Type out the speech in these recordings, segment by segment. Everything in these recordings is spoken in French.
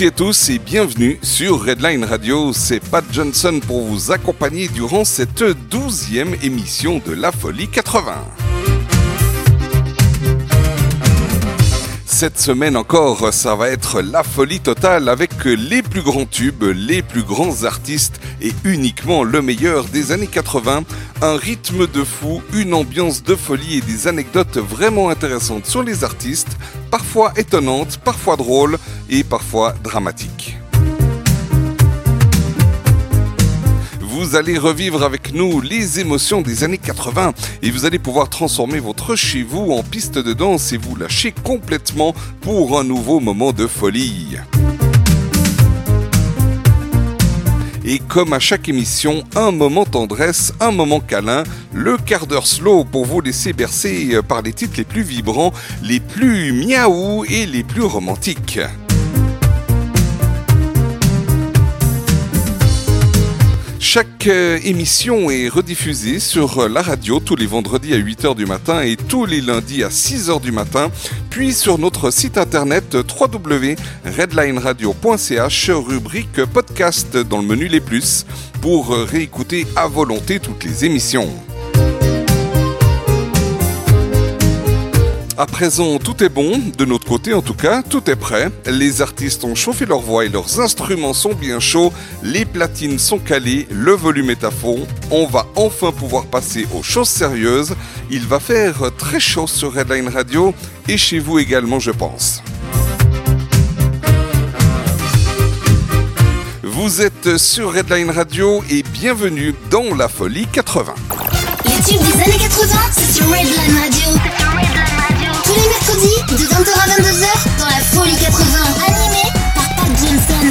toutes à tous et bienvenue sur Redline Radio. C'est Pat Johnson pour vous accompagner durant cette douzième émission de La Folie 80. Cette semaine encore, ça va être la folie totale avec les plus grands tubes, les plus grands artistes et uniquement le meilleur des années 80. Un rythme de fou, une ambiance de folie et des anecdotes vraiment intéressantes sur les artistes, parfois étonnantes, parfois drôles et parfois dramatiques. Vous allez revivre avec nous les émotions des années 80 et vous allez pouvoir transformer votre chez vous en piste de danse et vous lâcher complètement pour un nouveau moment de folie. Et comme à chaque émission, un moment tendresse, un moment câlin, le quart d'heure slow pour vous laisser bercer par les titres les plus vibrants, les plus miaou et les plus romantiques. Chaque euh, émission est rediffusée sur euh, la radio tous les vendredis à 8h du matin et tous les lundis à 6h du matin, puis sur notre site internet www.redlineradio.ch, rubrique podcast dans le menu Les Plus, pour euh, réécouter à volonté toutes les émissions. À présent, tout est bon, de notre côté en tout cas, tout est prêt. Les artistes ont chauffé leur voix et leurs instruments sont bien chauds, les platines sont calées, le volume est à fond. On va enfin pouvoir passer aux choses sérieuses. Il va faire très chaud sur Redline Radio et chez vous également, je pense. Vous êtes sur Redline Radio et bienvenue dans la folie 80. Les tubes des années 80, c'est sur Redline Radio. Tous les mercredis, de 20h à 22h, dans la folie 80. Animé par Pat Johnson.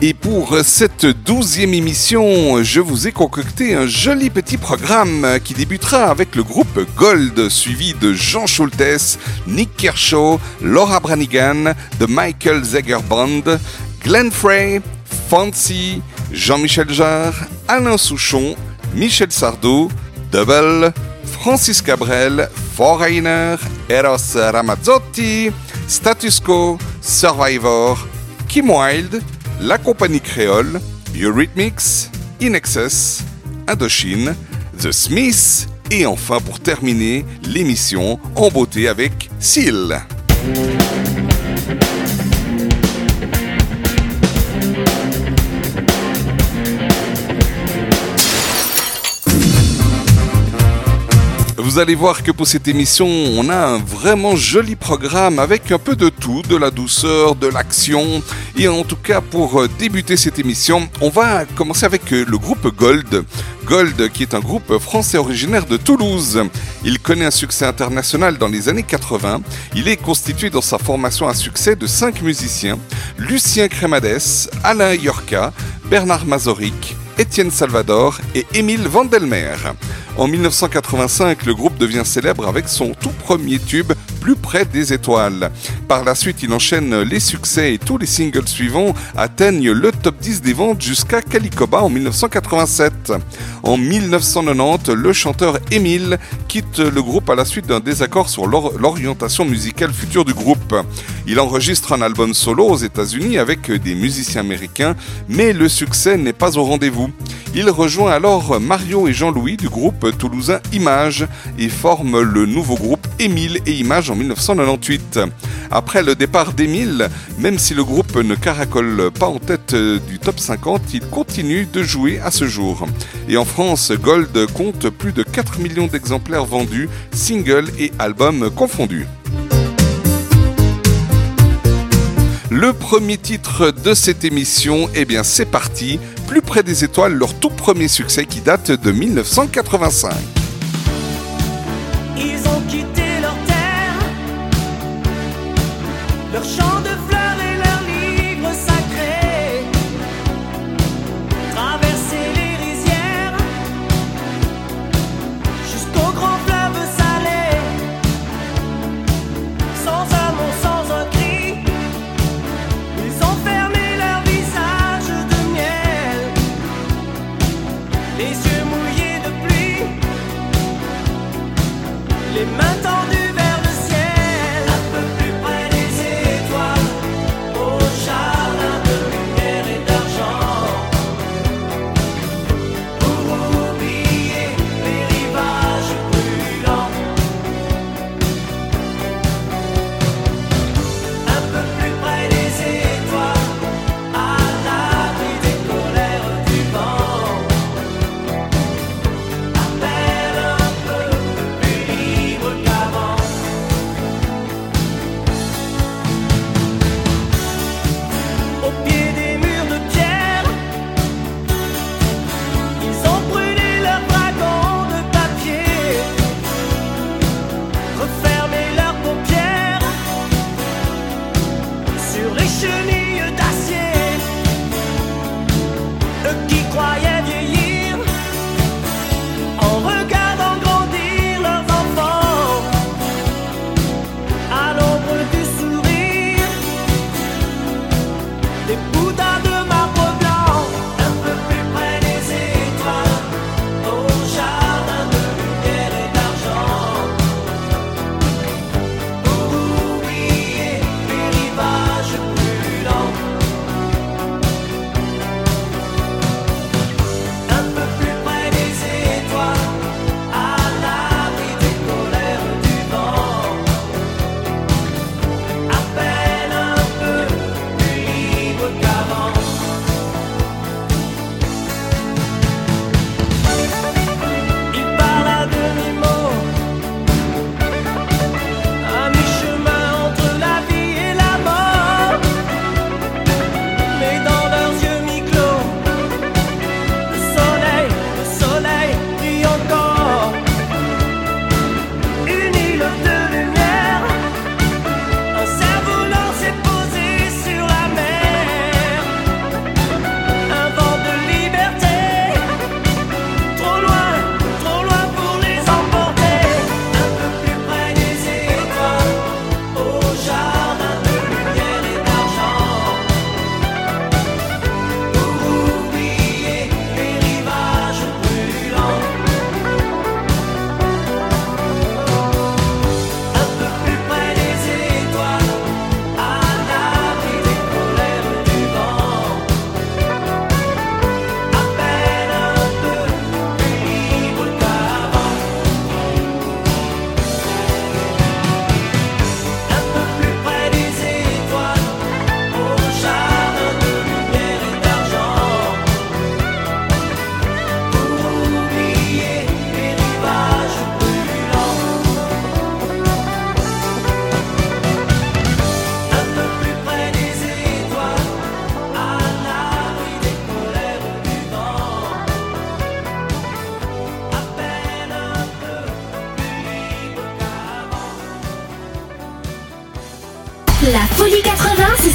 Et pour cette douzième émission, je vous ai concocté un joli petit programme qui débutera avec le groupe Gold, suivi de Jean Schultes, Nick Kershaw, Laura Branigan, The Michael Zager Band, Glenn Frey, Fancy, Jean-Michel Jarre, Alain Souchon, Michel Sardou, Double, Francis Cabrel, Foreigner, Eros Ramazzotti, Status Quo, Survivor, Kim Wilde, La Compagnie Créole, Eurythmics, In Excess, Indochine, The Smiths et enfin pour terminer l'émission en beauté avec Seal. Vous allez voir que pour cette émission, on a un vraiment joli programme avec un peu de tout, de la douceur, de l'action. Et en tout cas, pour euh, débuter cette émission, on va commencer avec euh, le groupe Gold. Gold, qui est un groupe français originaire de Toulouse. Il connaît un succès international dans les années 80. Il est constitué dans sa formation à succès de cinq musiciens. Lucien Crémades, Alain Yorca, Bernard Mazoric, Étienne Salvador et Émile Vandelmer. En 1985, le groupe devient célèbre avec son tout premier tube, Plus près des étoiles. Par la suite, il enchaîne les succès et tous les singles suivants atteignent le top 10 des ventes jusqu'à Calicoba en 1987. En 1990, le chanteur Émile quitte le groupe à la suite d'un désaccord sur l'or- l'orientation musicale future du groupe. Il enregistre un album solo aux États-Unis avec des musiciens américains, mais le succès n'est pas au rendez-vous. Il rejoint alors Mario et Jean-Louis du groupe toulousain Image et forme le nouveau groupe Émile et Image en 1998. Après le départ d'Émile, même si le groupe ne caracole pas en tête euh, du top 50, il continue de jouer à ce jour. Et en France, Gold compte plus de 4 millions d'exemplaires vendus, singles et albums confondus. Le premier titre de cette émission, eh bien c'est parti, Plus près des étoiles, leur tout premier succès qui date de 1985. Ils ont quitté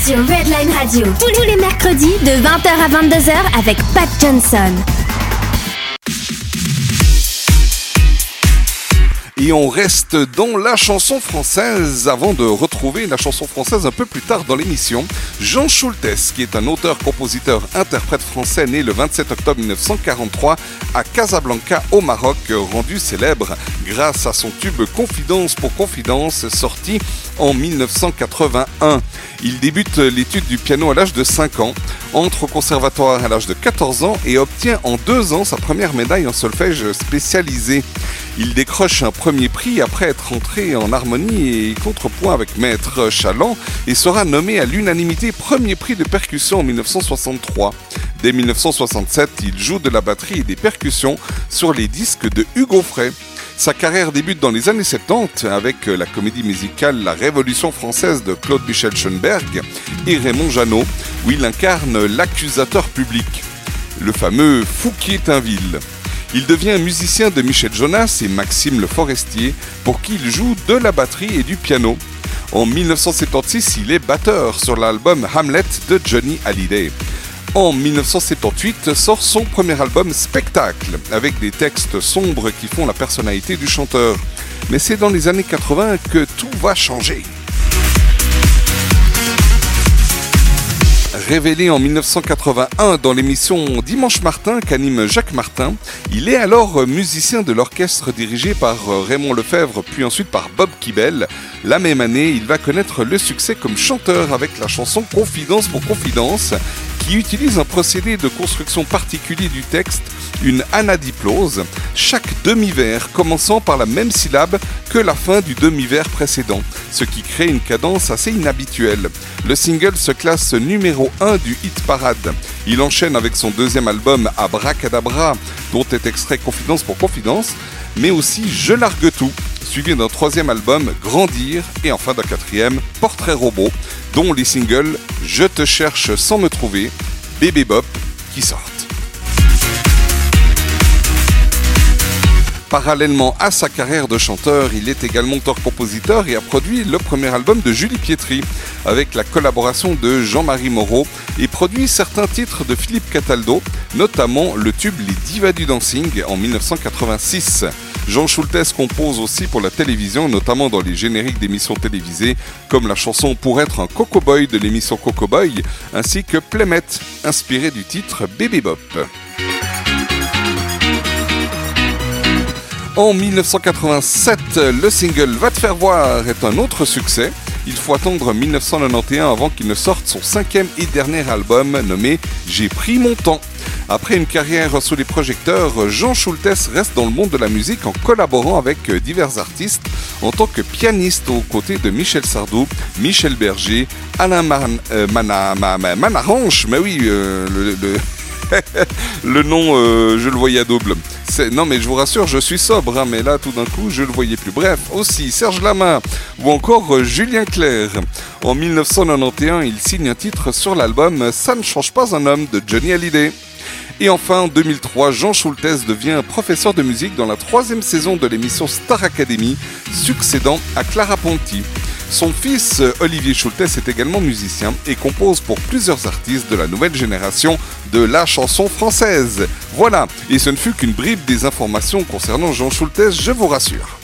sur Redline Radio. Tous tous les mercredis de 20h à 22h avec Pat Johnson. Et on reste dans la chanson française avant de retrouver la chanson française un peu plus tard dans l'émission. Jean Schultes, qui est un auteur, compositeur, interprète français né le 27 octobre 1943 à Casablanca au Maroc, rendu célèbre grâce à son tube Confidence pour Confidence sorti en 1981. Il débute l'étude du piano à l'âge de 5 ans, entre au conservatoire à l'âge de 14 ans et obtient en deux ans sa première médaille en solfège spécialisé. Il décroche un premier prix après être entré en harmonie et contrepoint avec Maître Chaland et sera nommé à l'unanimité premier prix de percussion en 1963. Dès 1967, il joue de la batterie et des percussions sur les disques de Hugo Frey. Sa carrière débute dans les années 70 avec la comédie musicale La Révolution française de Claude Michel Schoenberg et Raymond Jeannot, où il incarne l'accusateur public, le fameux Fouquier Tinville. Il devient musicien de Michel Jonas et Maxime Le Forestier, pour qui il joue de la batterie et du piano. En 1976, il est batteur sur l'album Hamlet de Johnny Hallyday. En 1978 sort son premier album Spectacle, avec des textes sombres qui font la personnalité du chanteur. Mais c'est dans les années 80 que tout va changer. Révélé en 1981 dans l'émission Dimanche Martin qu'anime Jacques Martin, il est alors musicien de l'orchestre dirigé par Raymond Lefebvre puis ensuite par Bob Kibel. La même année, il va connaître le succès comme chanteur avec la chanson Confidence pour Confidence qui utilise un procédé de construction particulier du texte, une anadiplose, chaque demi-vers commençant par la même syllabe que la fin du demi-vers précédent, ce qui crée une cadence assez inhabituelle. Le single se classe numéro 1 du hit parade. Il enchaîne avec son deuxième album Abracadabra, dont est extrait Confidence pour Confidence, mais aussi Je largue tout, suivi d'un troisième album Grandir et enfin d'un quatrième Portrait robot, dont les singles Je te cherche sans me trouver, Bébé Bop qui sortent. Parallèlement à sa carrière de chanteur, il est également auteur-compositeur et a produit le premier album de Julie Pietri avec la collaboration de Jean-Marie Moreau et produit certains titres de Philippe Cataldo, notamment le tube Les Divas du Dancing en 1986. Jean Schultes compose aussi pour la télévision, notamment dans les génériques d'émissions télévisées, comme la chanson Pour être un Coco Boy de l'émission Coco Boy, ainsi que Playmate, inspiré du titre Baby Bop. En 1987, le single Va te faire voir est un autre succès. Il faut attendre 1991 avant qu'il ne sorte son cinquième et dernier album nommé J'ai pris mon temps. Après une carrière sous les projecteurs, Jean Schultes reste dans le monde de la musique en collaborant avec divers artistes en tant que pianiste aux côtés de Michel Sardou, Michel Berger, Alain Man, euh, Mana- Ma- Ma- Manarange, mais oui, euh, le- le nom, euh, je le voyais à double. Non mais je vous rassure, je suis sobre, hein, mais là tout d'un coup je le voyais plus. Bref, aussi Serge Lama ou encore euh, Julien Clerc. En 1991, il signe un titre sur l'album Ça ne change pas un homme de Johnny Hallyday. Et enfin, en 2003, Jean Schultes devient professeur de musique dans la troisième saison de l'émission Star Academy, succédant à Clara Ponti. Son fils, Olivier Schultes, est également musicien et compose pour plusieurs artistes de la nouvelle génération de la chanson française. Voilà, et ce ne fut qu'une bribe des informations concernant Jean Schultes, je vous rassure.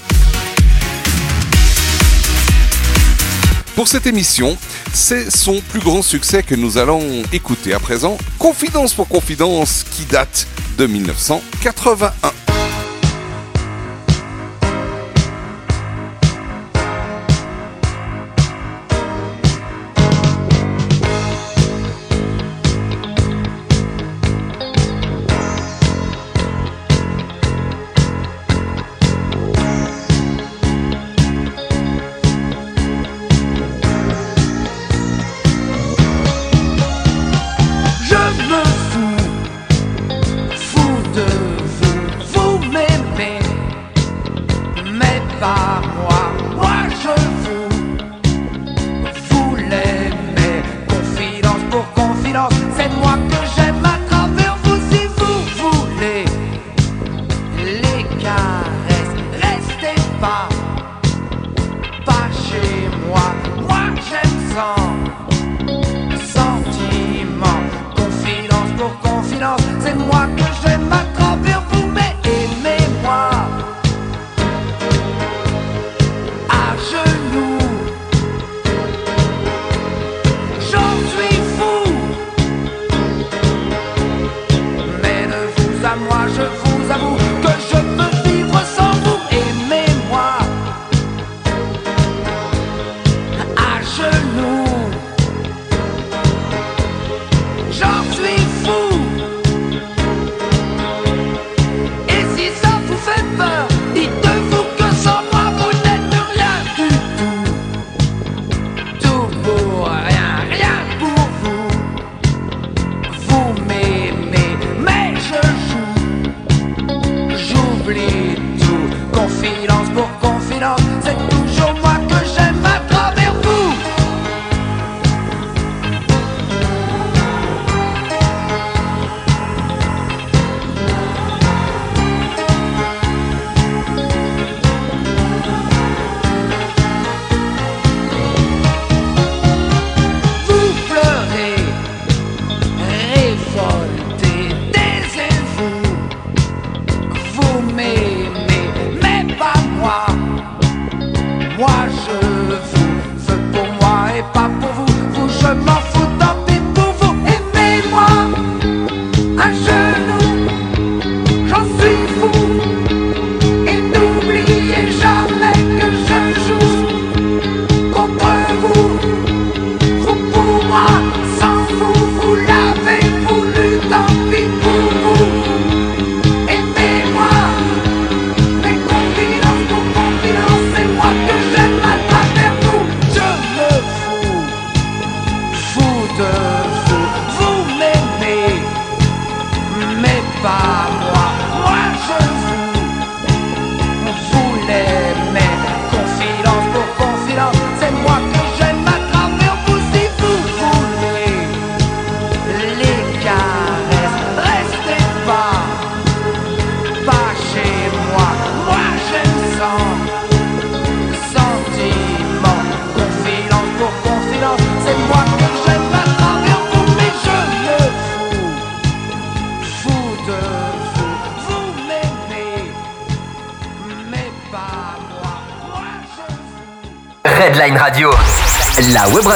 Pour cette émission, c'est son plus grand succès que nous allons écouter à présent, Confidence pour Confidence, qui date de 1981.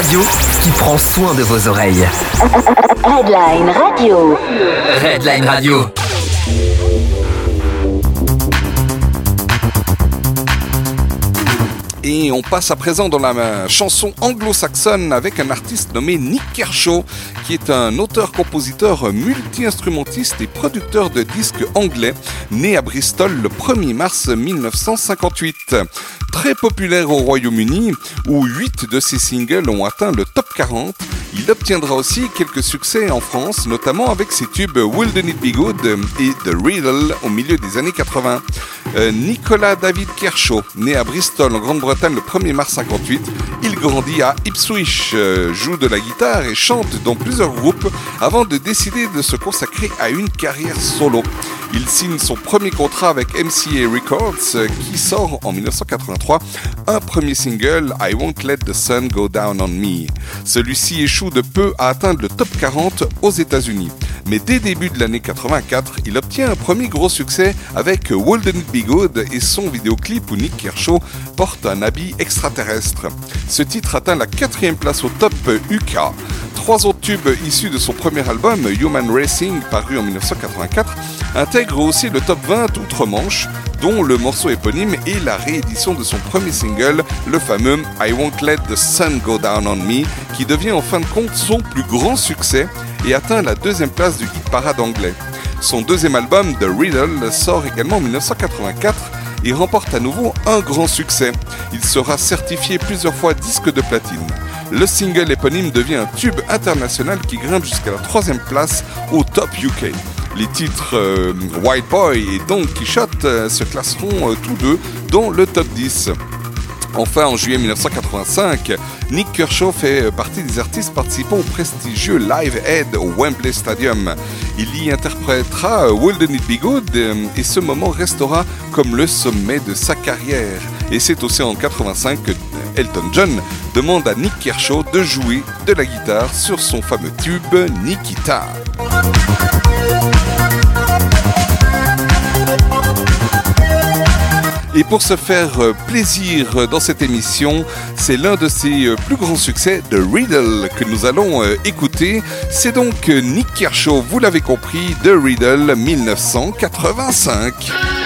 Radio qui prend soin de vos oreilles. Redline Radio. Redline Radio. Et on passe à présent dans la euh, chanson anglo-saxonne avec un artiste nommé Nick Kershaw, qui est un auteur-compositeur multi-instrumentiste et producteur de disques anglais, né à Bristol le 1er mars 1958. Très populaire au Royaume-Uni, où 8 de ses singles ont atteint le top 40, il obtiendra aussi quelques succès en France, notamment avec ses tubes Wouldn't It Be Good et The Riddle au milieu des années 80. Euh, Nicolas David Kershaw, né à Bristol en Grande-Bretagne le 1er mars 58, il grandit à Ipswich, euh, joue de la guitare et chante dans plusieurs groupes avant de décider de se consacrer à une carrière solo. Il signe son premier contrat avec MCA Records euh, qui sort en 1983 un premier single I Won't Let the Sun Go Down on Me. Celui-ci échoue de peu à atteindre le top 40 aux États-Unis. Mais dès début de l'année 84, il obtient un premier gros succès avec It Be Good et son vidéoclip où Nick Kershaw porte un habit extraterrestre. Ce titre atteint la quatrième place au top UK. Trois autres tubes issus de son premier album, Human Racing, paru en 1984, intègrent aussi le top 20 outre-Manche, dont le morceau éponyme et la réédition de son premier single, le fameux I Won't Let the Sun Go Down on Me, qui devient en fin de compte son plus grand succès et atteint la deuxième place du hit parade anglais. Son deuxième album, The Riddle, sort également en 1984 et remporte à nouveau un grand succès. Il sera certifié plusieurs fois disque de platine. Le single éponyme devient un tube international qui grimpe jusqu'à la troisième place au top UK. Les titres euh, White Boy et Don Quichotte euh, se classeront euh, tous deux dans le top 10. Enfin, en juillet 1985, Nick Kershaw fait partie des artistes participant au prestigieux Live Aid au Wembley Stadium. Il y interprétera Wouldn't It Be Good et ce moment restera comme le sommet de sa carrière. Et c'est aussi en 85 que Elton John demande à Nick Kershaw de jouer de la guitare sur son fameux tube Nikita. Et pour se faire plaisir dans cette émission, c'est l'un de ses plus grands succès, The Riddle, que nous allons euh, écouter. C'est donc euh, Nick Kershaw, vous l'avez compris, The Riddle 1985.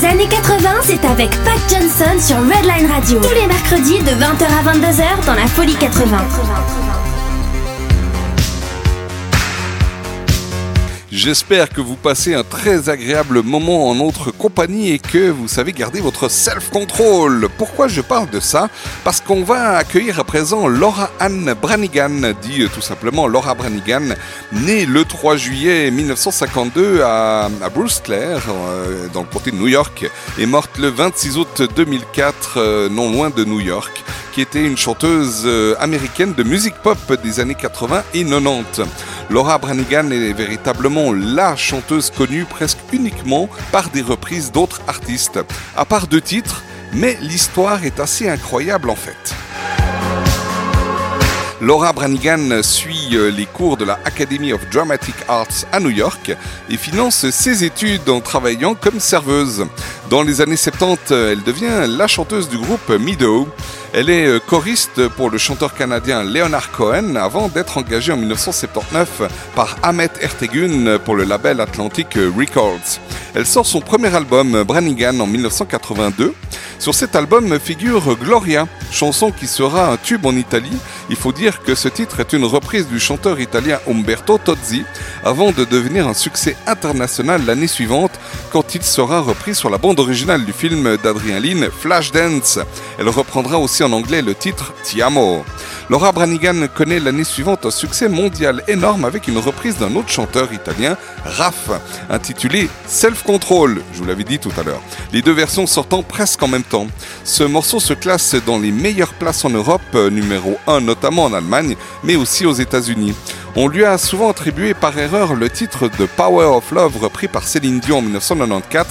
Des années 80, c'est avec Pat Johnson sur Redline Radio. Tous les mercredis de 20h à 22h dans la Folie 80. J'espère que vous passez un très agréable moment en notre compagnie et que vous savez garder votre self-control. Pourquoi je parle de ça? Parce qu'on va accueillir à présent Laura Ann Branigan, dit euh, tout simplement Laura Branigan, née le 3 juillet 1952 à, à Bruce Clare, euh, dans le comté de New York, et morte le 26 août 2004, euh, non loin de New York qui était une chanteuse euh, américaine de musique pop des années 80 et 90. Laura Branigan est véritablement la chanteuse connue presque uniquement par des reprises d'autres artistes, à part deux titres, mais l'histoire est assez incroyable en fait. Laura Branigan suit euh, les cours de la Academy of Dramatic Arts à New York et finance ses études en travaillant comme serveuse. Dans les années 70, elle devient la chanteuse du groupe Meadow. Elle est euh, choriste pour le chanteur canadien Leonard Cohen avant d'être engagée en 1979 par Ahmet Ertegun pour le label Atlantic Records. Elle sort son premier album Branigan en 1982. Sur cet album figure Gloria, chanson qui sera un tube en Italie. Il faut dire que ce titre est une reprise du chanteur italien Umberto Tozzi avant de devenir un succès international l'année suivante quand il sera repris sur la bande originale du film d'Adrien Lin Flashdance. Elle reprendra aussi en anglais le titre Ti amo. Laura Branigan connaît l'année suivante un succès mondial énorme avec une reprise d'un autre chanteur italien, Raff, intitulé Self Control, je vous l'avais dit tout à l'heure. Les deux versions sortant presque en même temps. Ce morceau se classe dans les meilleures places en Europe, euh, numéro 1 notamment en Allemagne, mais aussi aux États-Unis. On lui a souvent attribué par erreur le titre de Power of Love repris par Céline Dion en 1994,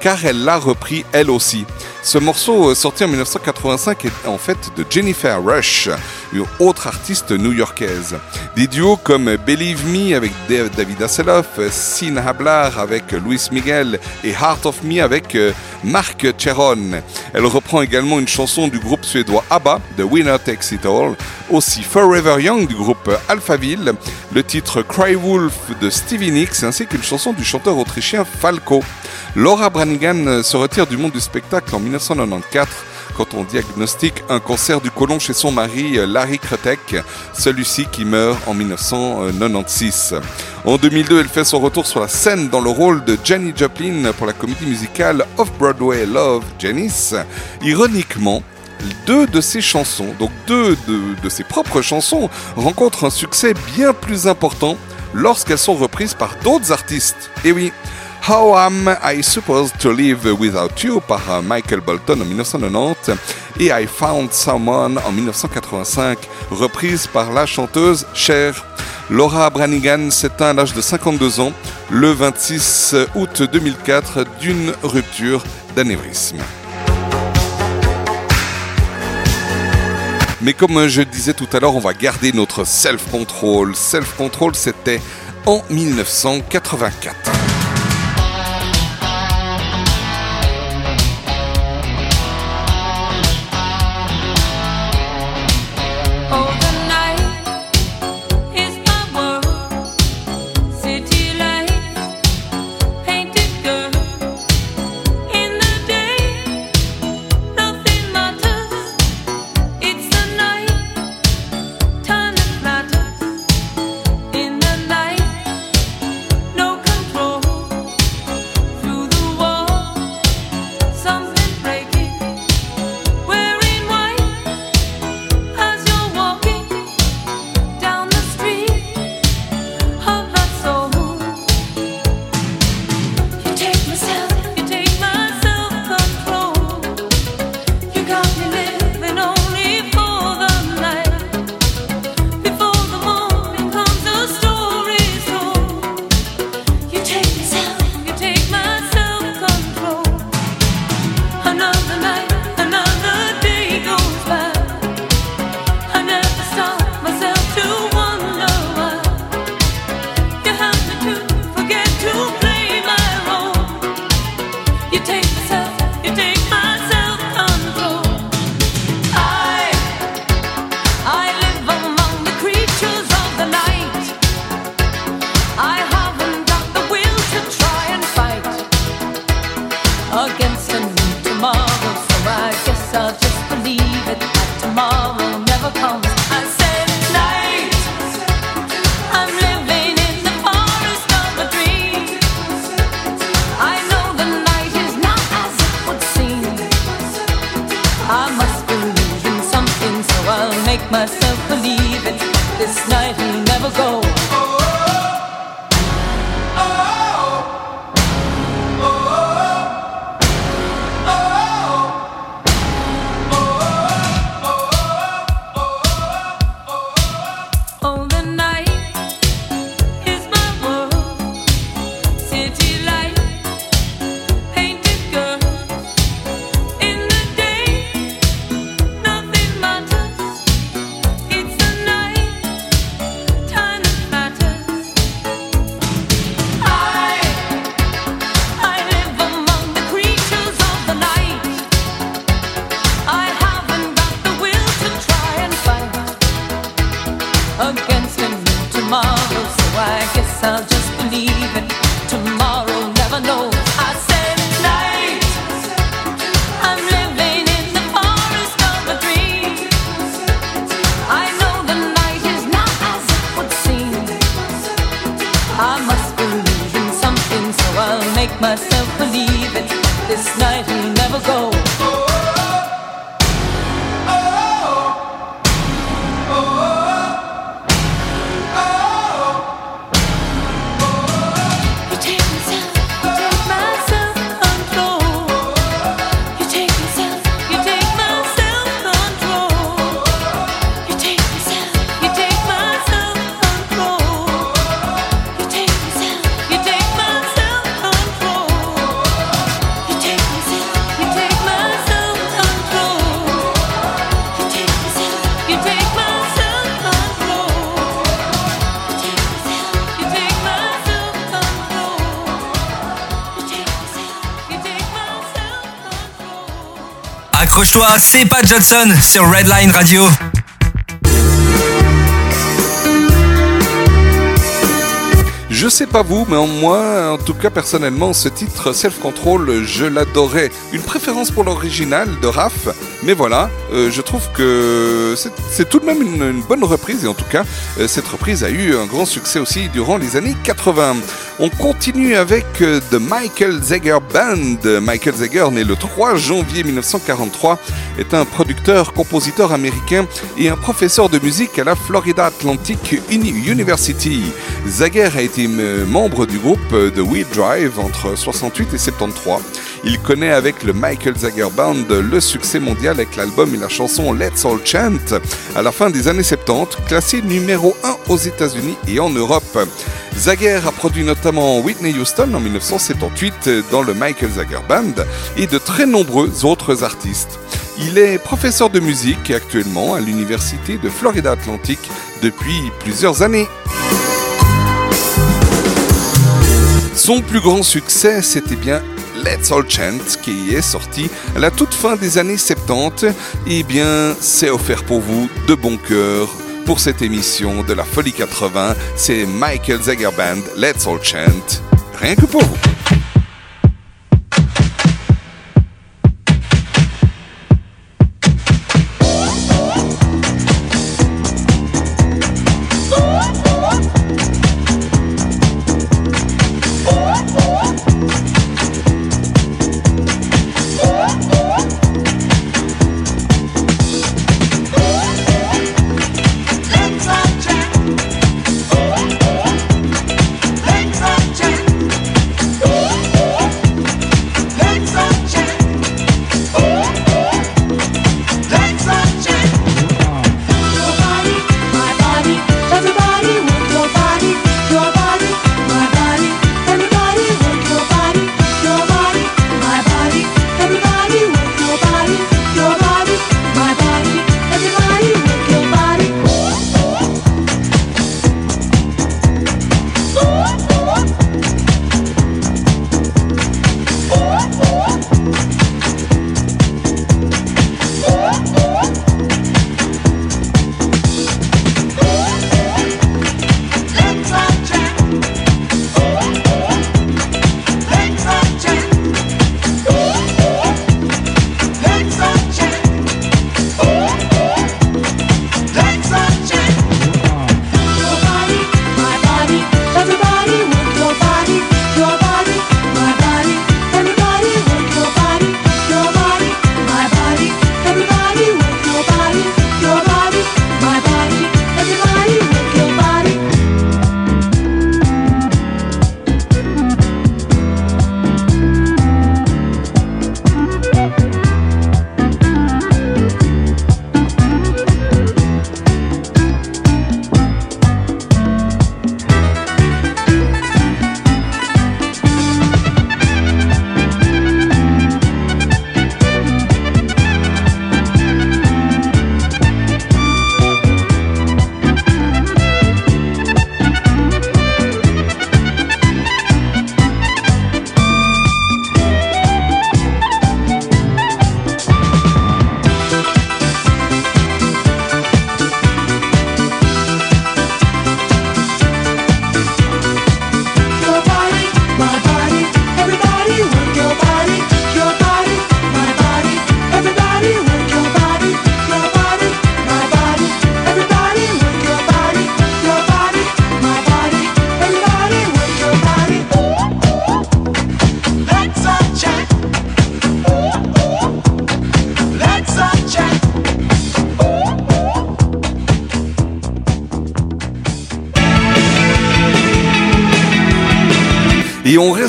car elle l'a repris elle aussi. Ce morceau euh, sorti en 1985 est en fait de Jennifer Rush, une autre artiste new-yorkaise. Des duos comme Believe Me avec David Hasselhoff, Sin Hablar avec Luis Miguel et Heart of Me avec euh, Mark Cheron. Elle reprend également une chanson du groupe suédois ABBA, The Winner Takes It All, aussi Forever Young du groupe Alphaville, le titre Cry Wolf de Stevie Nicks ainsi qu'une chanson du chanteur autrichien Falco. Laura Branigan se retire du monde du spectacle en 1994 quand on diagnostique un cancer du côlon chez son mari Larry Kretek, celui-ci qui meurt en 1996. En 2002, elle fait son retour sur la scène dans le rôle de Jenny Joplin pour la comédie musicale Off-Broadway Love, Janice. Ironiquement, deux de ses chansons, donc deux de, de ses propres chansons, rencontrent un succès bien plus important lorsqu'elles sont reprises par d'autres artistes. Et oui, How Am I Supposed to Live Without You par Michael Bolton en 1990 et I Found Someone en 1985, reprise par la chanteuse Cher. Laura Branigan s'éteint à l'âge de 52 ans le 26 août 2004 d'une rupture d'anévrisme. Mais comme je disais tout à l'heure, on va garder notre self-control. Self-control, c'était en 1984. C'est Pat Johnson sur Redline Radio. Je sais pas vous, mais en moi, en tout cas personnellement, ce titre Self Control, je l'adorais. Une préférence pour l'original de Raph, mais voilà, euh, je trouve que c'est- tout de même une, une bonne reprise, et en tout cas, euh, cette reprise a eu un grand succès aussi durant les années 80. On continue avec euh, The Michael Zager Band. Michael Zager, né le 3 janvier 1943, est un producteur, compositeur américain et un professeur de musique à la Florida Atlantic Uni- University. Zager a été euh, membre du groupe euh, The Wheel Drive entre 68 et 73. Il connaît avec le Michael Zager Band le succès mondial avec l'album et la chanson Let's All Chant à la fin des années 70, classé numéro 1 aux États-Unis et en Europe. Zager a produit notamment Whitney Houston en 1978 dans le Michael Zager Band et de très nombreux autres artistes. Il est professeur de musique actuellement à l'université de Florida Atlantic depuis plusieurs années. Son plus grand succès, c'était bien Let's All Chant, qui est sorti à la toute fin des années 70. Eh bien, c'est offert pour vous de bon cœur pour cette émission de la Folie 80. C'est Michael Zager Band, Let's All Chant. Rien que pour vous.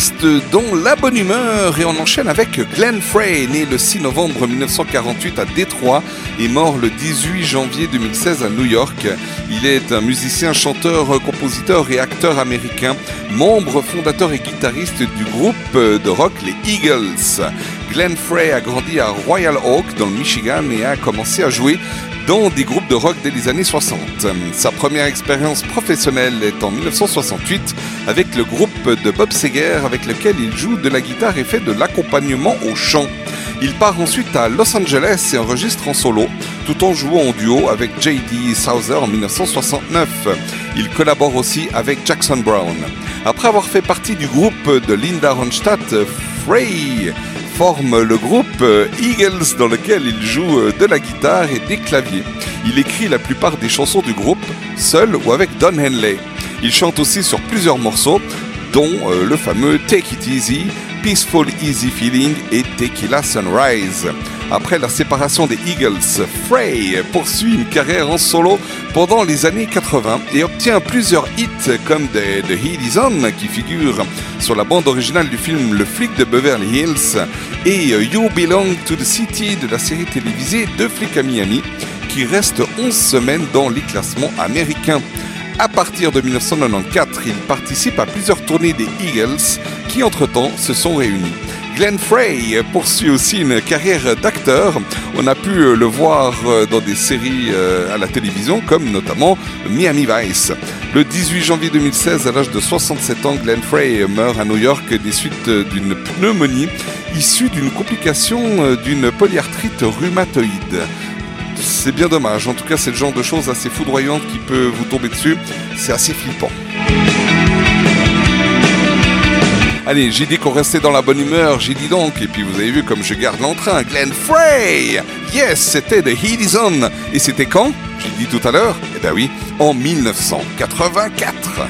Reste dans la bonne humeur et on enchaîne avec Glenn Frey, né le 6 novembre 1948 à Détroit et mort le 18 janvier 2016 à New York. Il est un musicien, chanteur, compositeur et acteur américain, membre fondateur et guitariste du groupe de rock les Eagles. Glenn Frey a grandi à Royal Oak dans le Michigan et a commencé à jouer dans des groupes de rock dès les années 60. Sa première expérience professionnelle est en 1968 avec le groupe de Bob Seger avec lequel il joue de la guitare et fait de l'accompagnement au chant. Il part ensuite à Los Angeles et enregistre en solo, tout en jouant en duo avec J.D. Souther en 1969. Il collabore aussi avec Jackson Brown. Après avoir fait partie du groupe de Linda Ronstadt, Frey forme le groupe Eagles dans lequel il joue de la guitare et des claviers. Il écrit la plupart des chansons du groupe, seul ou avec Don Henley. Il chante aussi sur plusieurs morceaux, dont euh, le fameux Take It Easy, Peaceful Easy Feeling et Tequila Sunrise. Après la séparation des Eagles, Frey poursuit une carrière en solo pendant les années 80 et obtient plusieurs hits comme The, The Is On qui figure sur la bande originale du film Le flic de Beverly Hills et You Belong to the City de la série télévisée Deux flics à Miami qui reste 11 semaines dans les classements américains. À partir de 1994, il participe à plusieurs tournées des Eagles qui entre-temps se sont réunis. Glenn Frey poursuit aussi une carrière d'acteur. On a pu le voir dans des séries euh, à la télévision, comme notamment Miami Vice. Le 18 janvier 2016, à l'âge de 67 ans, Glenn Frey meurt à New York des suites d'une pneumonie issue d'une complication euh, d'une polyarthrite rhumatoïde. C'est bien dommage. En tout cas, c'est le genre de choses assez foudroyantes qui peut vous tomber dessus. C'est assez flippant. Allez, j'ai dit qu'on restait dans la bonne humeur, j'ai dit donc, et puis vous avez vu comme je garde l'entrain, Glenn Frey Yes, c'était The Heat Et c'était quand? J'ai dit tout à l'heure Eh ben oui, en 1984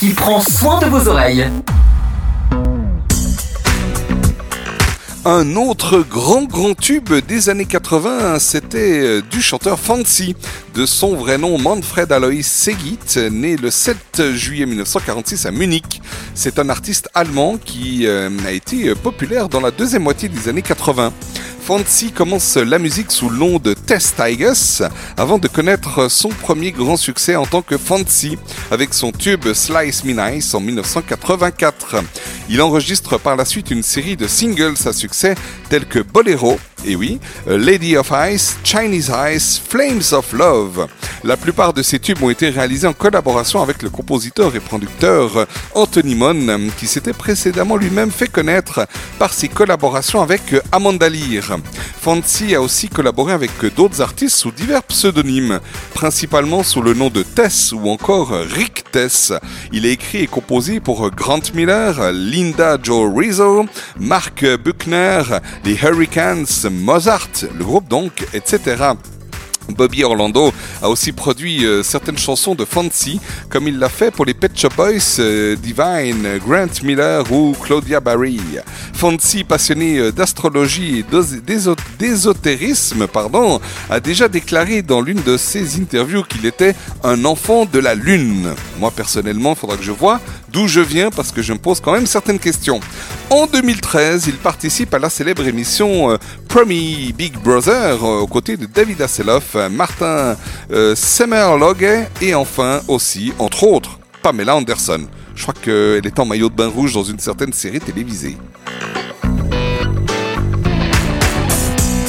qui prend soin de vos oreilles. Un autre grand grand tube des années 80, c'était euh, du chanteur Fancy, de son vrai nom Manfred Alois Segit, né le 7 juillet 1946 à Munich. C'est un artiste allemand qui euh, a été euh, populaire dans la deuxième moitié des années 80. Fancy commence la musique sous le nom de Tess Tigers avant de connaître son premier grand succès en tant que Fancy avec son tube Slice Me Nice en 1984. Il enregistre par la suite une série de singles à succès tels que Bolero, et oui, euh, Lady of Ice, Chinese Ice, Flames of Love. La plupart de ces tubes ont été réalisés en collaboration avec le compositeur et producteur euh, Anthony Mon, euh, qui s'était précédemment lui-même fait connaître par ses collaborations avec euh, Amanda Lear. Fancy a aussi collaboré avec d'autres artistes sous divers pseudonymes, principalement sous le nom de Tess ou encore Rick Tess. Il a écrit et composé pour Grant Miller, Linda Joe Rizzo, Mark Buckner, les Hurricanes, Mozart, le groupe donc, etc. Bobby Orlando a aussi produit euh, certaines chansons de Fancy, comme il l'a fait pour les Pet Shop Boys, euh, Divine, Grant Miller ou Claudia Barry. Fancy, passionné euh, d'astrologie et d'ésotérisme, pardon, a déjà déclaré dans l'une de ses interviews qu'il était un enfant de la Lune. Moi, personnellement, il faudra que je vois d'où je viens parce que je me pose quand même certaines questions. En 2013, il participe à la célèbre émission euh, Promi Big Brother aux côtés de David Hasselhoff, Martin euh, et enfin aussi, entre autres, Pamela Anderson. Je crois qu'elle est en maillot de bain rouge dans une certaine série télévisée.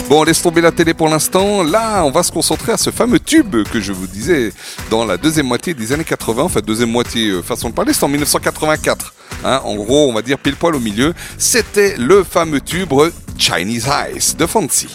Bon, laisse tomber la télé pour l'instant. Là, on va se concentrer à ce fameux tube que je vous disais dans la deuxième moitié des années 80. Enfin, deuxième moitié, euh, façon de parler, c'est en 1984. Hein, en gros, on va dire pile poil au milieu. C'était le fameux tube Chinese Ice de Fancy.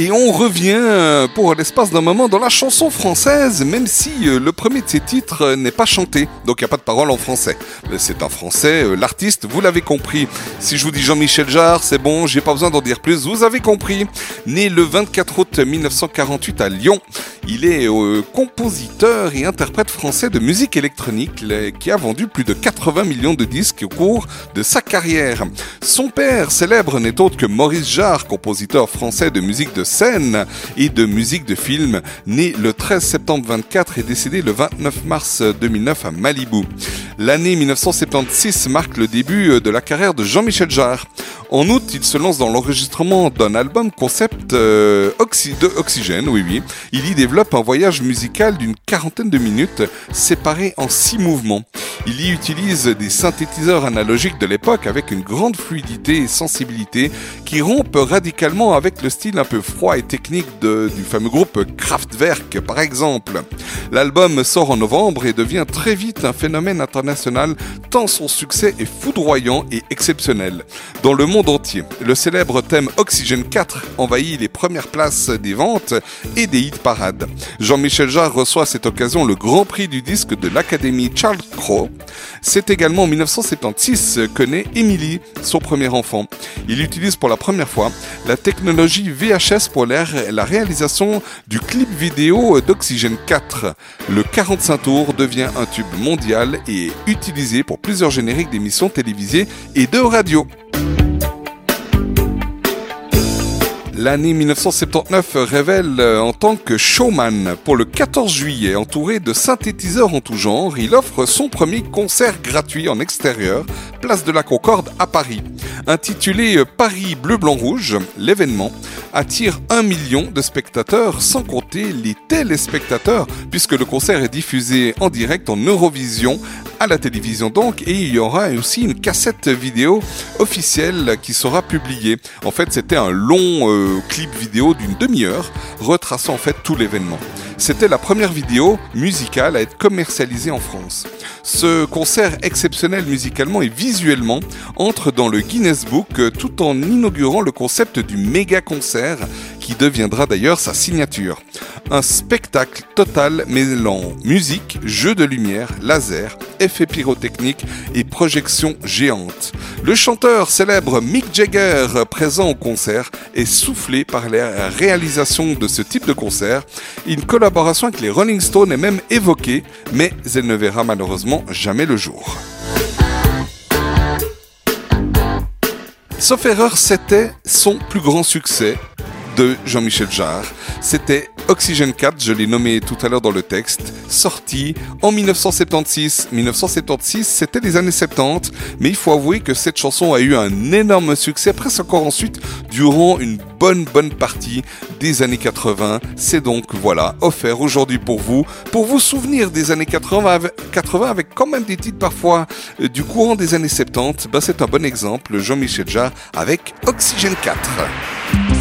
Et on revient euh, pour l'espace d'un moment dans la chanson française, même si euh, le premier de ces titres euh, n'est pas chanté, donc il n'y a pas de parole en français. C'est un français, l'artiste, vous l'avez compris. Si je vous dis Jean-Michel Jarre, c'est bon, j'ai pas besoin d'en dire plus, vous avez compris. Né le 24 août 1948 à Lyon, il est compositeur et interprète français de musique électronique le- qui a vendu plus de 80 millions de disques au cours de sa carrière. Son père célèbre n'est autre que Maurice Jarre, compositeur français de musique de scène et de musique de film, né le 13 septembre 24 et décédé le 29 mars 2009 à Malibu. L'année 1976 marque le début de la carrière de Jean-Michel Jarre. En août, il se lance dans l'enregistrement d'un album concept euh, oxy- de Oxygène, oui oui. Il y développe un voyage musical d'une quarantaine de minutes, séparé en six mouvements. Il y utilise des synthétiseurs analogiques de l'époque avec une grande fluidité et sensibilité qui rompent radicalement avec le style un peu et technique du fameux groupe Kraftwerk par exemple. L'album sort en novembre et devient très vite un phénomène international tant son succès est foudroyant et exceptionnel. Dans le monde entier, le célèbre thème Oxygène 4 envahit les premières places des ventes et des hit parades. Jean-Michel Jarre reçoit à cette occasion le grand prix du disque de l'Académie Charles Cros. C'est également en 1976 que naît Émilie, son premier enfant. Il utilise pour la première fois la technologie VHS la réalisation du clip vidéo d'Oxygène 4. Le 45 tours devient un tube mondial et est utilisé pour plusieurs génériques d'émissions télévisées et de radio. L'année 1979 révèle euh, en tant que showman pour le 14 juillet, entouré de synthétiseurs en tout genre, il offre son premier concert gratuit en extérieur, place de la Concorde à Paris. Intitulé euh, Paris bleu blanc rouge, l'événement attire un million de spectateurs, sans compter les téléspectateurs, puisque le concert est diffusé en direct en Eurovision à la télévision donc, et il y aura aussi une cassette vidéo officielle qui sera publiée. En fait, c'était un long euh, clip vidéo d'une demi-heure retraçant en fait tout l'événement. C'était la première vidéo musicale à être commercialisée en France. Ce concert exceptionnel musicalement et visuellement entre dans le Guinness Book euh, tout en inaugurant le concept du méga concert qui deviendra d'ailleurs sa signature. Un spectacle total mêlant musique, jeux de lumière, laser, effets pyrotechniques et projections géantes. Le chanteur célèbre Mick Jagger, présent au concert, est soufflé par la réalisation de ce type de concert. Une collaboration avec les Rolling Stones est même évoquée, mais elle ne verra malheureusement jamais le jour. Sauf erreur, c'était son plus grand succès de Jean-Michel Jarre. C'était Oxygène 4, je l'ai nommé tout à l'heure dans le texte, sorti en 1976. 1976, c'était les années 70, mais il faut avouer que cette chanson a eu un énorme succès, presque encore ensuite, durant une bonne, bonne partie des années 80. C'est donc, voilà, offert aujourd'hui pour vous, pour vous souvenir des années 80, avec- 80 avec quand même des titres parfois euh, du courant des années 70. Ben, c'est un bon exemple, Jean-Michel Jarre avec Oxygène 4.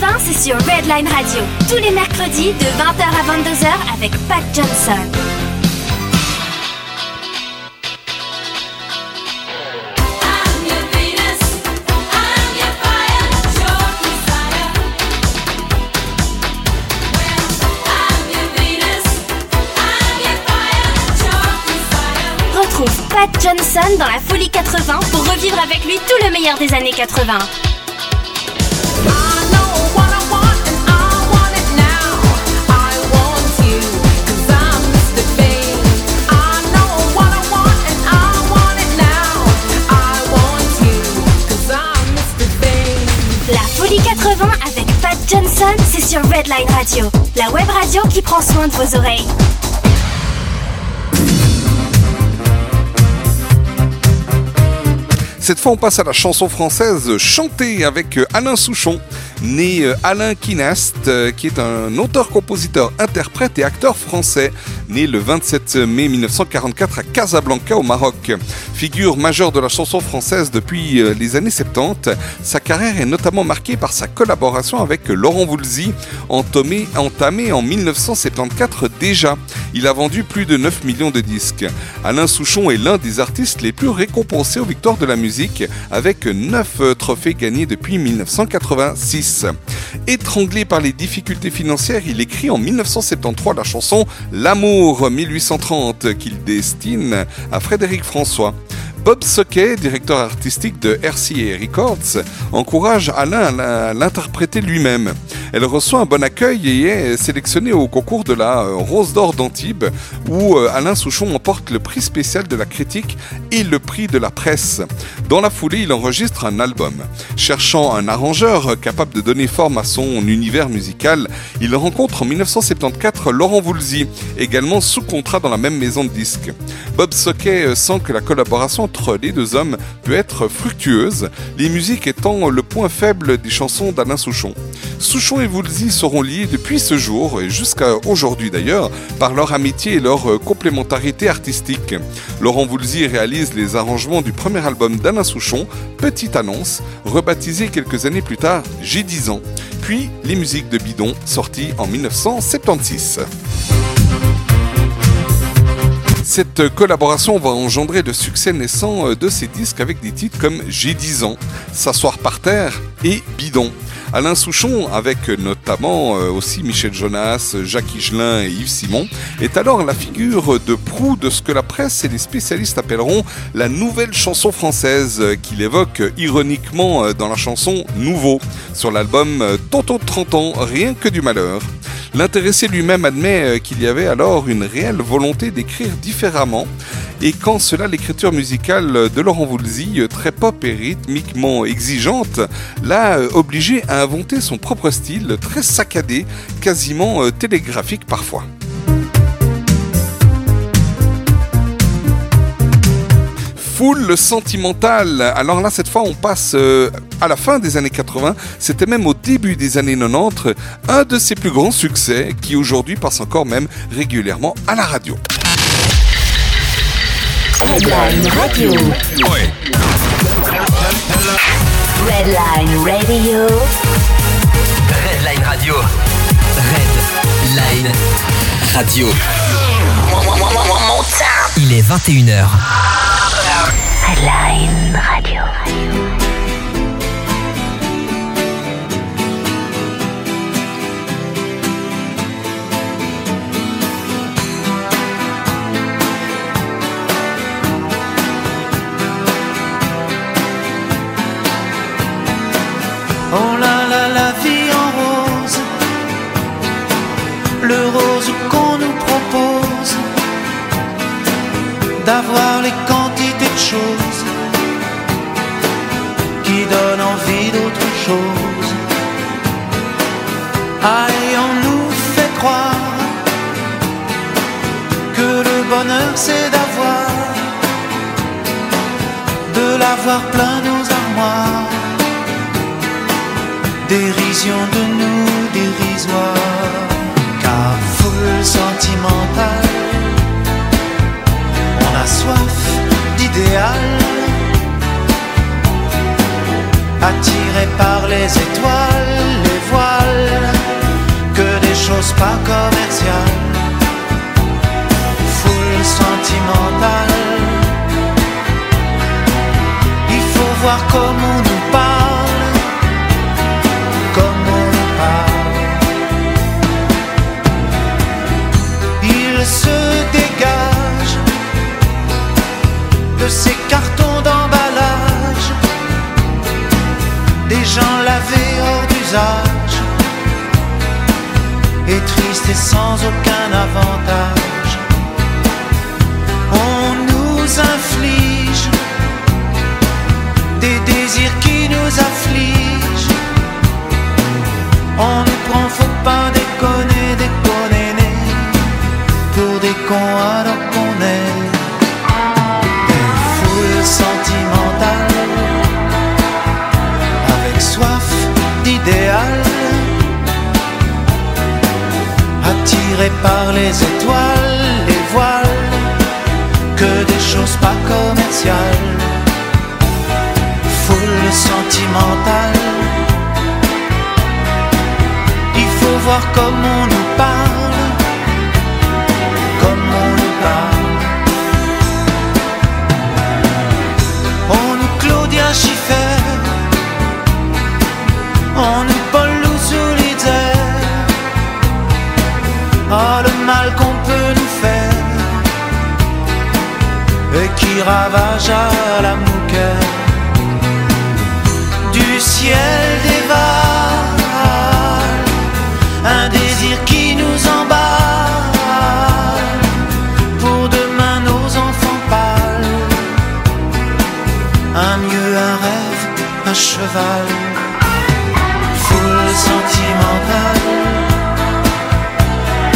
80, c'est sur Redline Radio. Tous les mercredis de 20h à 22h avec Pat Johnson. Retrouve Pat Johnson dans la Folie 80 pour revivre avec lui tout le meilleur des années 80. C'est sur Redline Radio, la web radio qui prend soin de vos oreilles. Cette fois, on passe à la chanson française chantée avec euh, Alain Souchon, né euh, Alain Kinast, euh, qui est un auteur-compositeur, interprète et acteur français, né le 27 mai 1944 à Casablanca au Maroc. Figure majeure de la chanson française depuis euh, les années 70, sa carrière est notamment marquée par sa collaboration avec Laurent Voulzy, entamée, entamée en 1974 déjà. Il a vendu plus de 9 millions de disques. Alain Souchon est l'un des artistes les plus récompensés aux victoires de la musique, avec 9 trophées gagnés depuis 1986. Étranglé par les difficultés financières, il écrit en 1973 la chanson L'amour 1830 qu'il destine à Frédéric François. Bob Sockey, directeur artistique de RCA Records, encourage Alain à l'interpréter lui-même. Elle reçoit un bon accueil et est sélectionnée au concours de la euh, Rose d'Or d'Antibes, où euh, Alain Souchon emporte le prix spécial de la critique et le prix de la presse. Dans la foulée, il enregistre un album. Cherchant un arrangeur capable de donner forme à son univers musical, il rencontre en 1974 Laurent Voulzy, également sous contrat dans la même maison de disques. Bob Sockey euh, sent que la collaboration les deux hommes peut être fructueuse, les musiques étant le point faible des chansons d'Alain Souchon. Souchon et Woolsey seront liés depuis ce jour, et jusqu'à aujourd'hui d'ailleurs, par leur amitié et leur complémentarité artistique. Laurent Woolsey réalise les arrangements du premier album d'Alain Souchon, Petite Annonce, rebaptisé quelques années plus tard J'ai 10 ans, puis les musiques de Bidon, sorties en 1976. Cette collaboration va engendrer le succès naissant euh, de ces disques avec des titres comme J'ai 10 ans, S'asseoir par terre et Bidon. Alain Souchon, avec notamment euh, aussi Michel Jonas, Jacques Higelin et Yves Simon, est alors la figure de proue de ce que la presse et les spécialistes appelleront la nouvelle chanson française, euh, qu'il évoque ironiquement dans la chanson Nouveau, sur l'album Tonton de 30 ans, Rien que du malheur. L'intéressé lui-même admet euh, qu'il y avait alors une réelle volonté d'écrire différemment, et quand cela l'écriture musicale de Laurent Voulzy, euh, très pop et rythmiquement exigeante, l'a euh, obligé à inventer son propre style, très saccadé, quasiment télégraphique parfois. Full sentimental. Alors là, cette fois, on passe euh, à la fin des années 80. C'était même au début des années 90, un de ses plus grands succès qui aujourd'hui passe encore même régulièrement à la radio. Redline Radio. Redline Radio. Redline Radio. Redline Radio. Il est 21h. Radio. Oh là là, la vie en rose, le rose qu'on nous propose, d'avoir les quantités de choses qui donnent envie d'autre chose. Et on nous fait croire que le bonheur c'est d'avoir, de l'avoir plein nos armoires dérision de nous dérisoire, car foule sentimentale, on a soif idéal, attiré par les étoiles, les voiles, que des choses pas commerciales, foule sentimentale. Il faut voir comme on de ces cartons d'emballage, des gens lavés hors d'usage, et tristes et sans aucun avantage. On nous inflige des désirs qui nous affligent. On nous prend, faut pas déconner, déconner, pour des cons qu'on par les étoiles, les voiles, que des choses pas commerciales foule sentimentale. Il faut voir comme on nous à la mouquette du ciel dévale un désir qui nous emballe. Pour demain nos enfants pâles un mieux un rêve un cheval. Foule sentimentale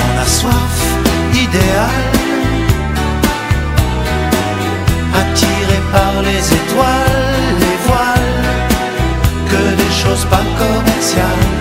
on a par les étoiles les voiles que des choses pas commerciales.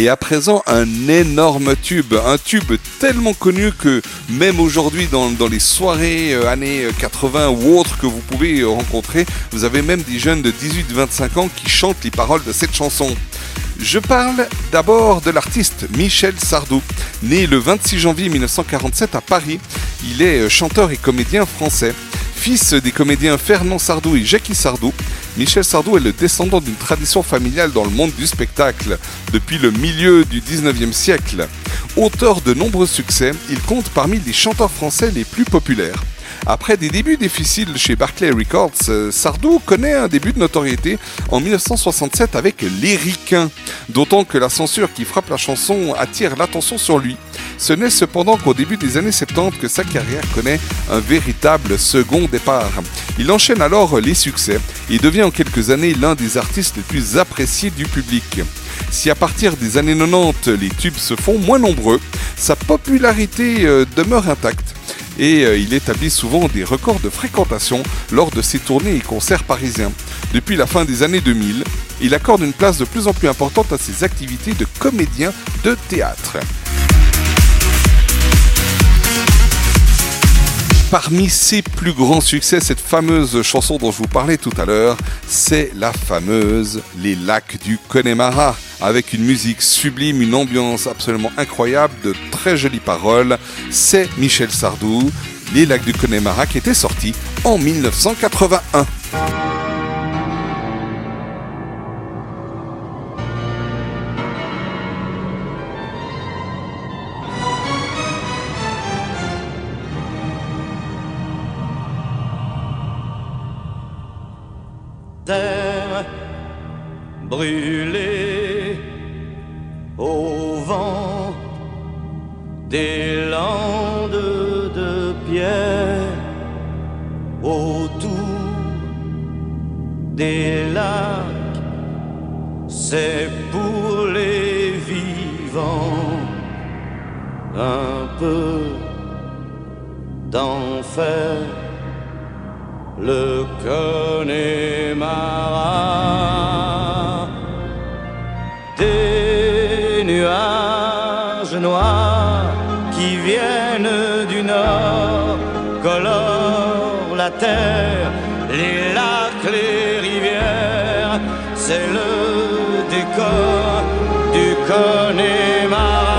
Et à présent, un énorme tube, un tube tellement connu que même aujourd'hui dans, les soirées euh, années 80 ou autres que vous pouvez euh, rencontrer, vous avez même des jeunes de 18-25 ans qui chantent les paroles de cette chanson. Je parle d'abord de l'artiste Michel Sardou, né le 26 janvier 1947 à Paris. Il est euh, chanteur et comédien français. Fils des comédiens Fernand Sardou et Jackie Sardou, Michel Sardou est le descendant d'une tradition familiale dans le monde du spectacle depuis le milieu du 19e siècle. Auteur de nombreux succès, il compte parmi les chanteurs français les plus populaires. Après des débuts difficiles chez Barclay Records, euh, Sardou connaît un début de notoriété en 1967 avec Les d'autant que la censure qui frappe la chanson attire l'attention sur lui. Ce n'est cependant qu'au début des années 70 que sa carrière connaît un véritable second départ. Il enchaîne alors les succès et devient en quelques années l'un des artistes les plus appréciés du public. Si à partir des années 90 les tubes se font moins nombreux, sa popularité euh, demeure intacte et euh, il établit souvent des records de fréquentation lors de ses tournées et concerts parisiens. Depuis la fin des années 2000, il accorde une place de plus en plus importante à ses activités de comédien de théâtre. Parmi ses plus grands succès, cette fameuse chanson dont je vous parlais tout à l'heure, c'est la fameuse Les lacs du Connemara, avec une musique sublime, une ambiance absolument incroyable, de très jolies paroles. C'est Michel Sardou, Les lacs du Connemara, qui était sorti en 1981. Au vent des landes de pierre autour des lacs. C'est pour les vivants un peu d'enfer. Le Connemara des nuages noirs qui viennent du nord colorent la terre, les lacs, les rivières, c'est le décor du Connemara.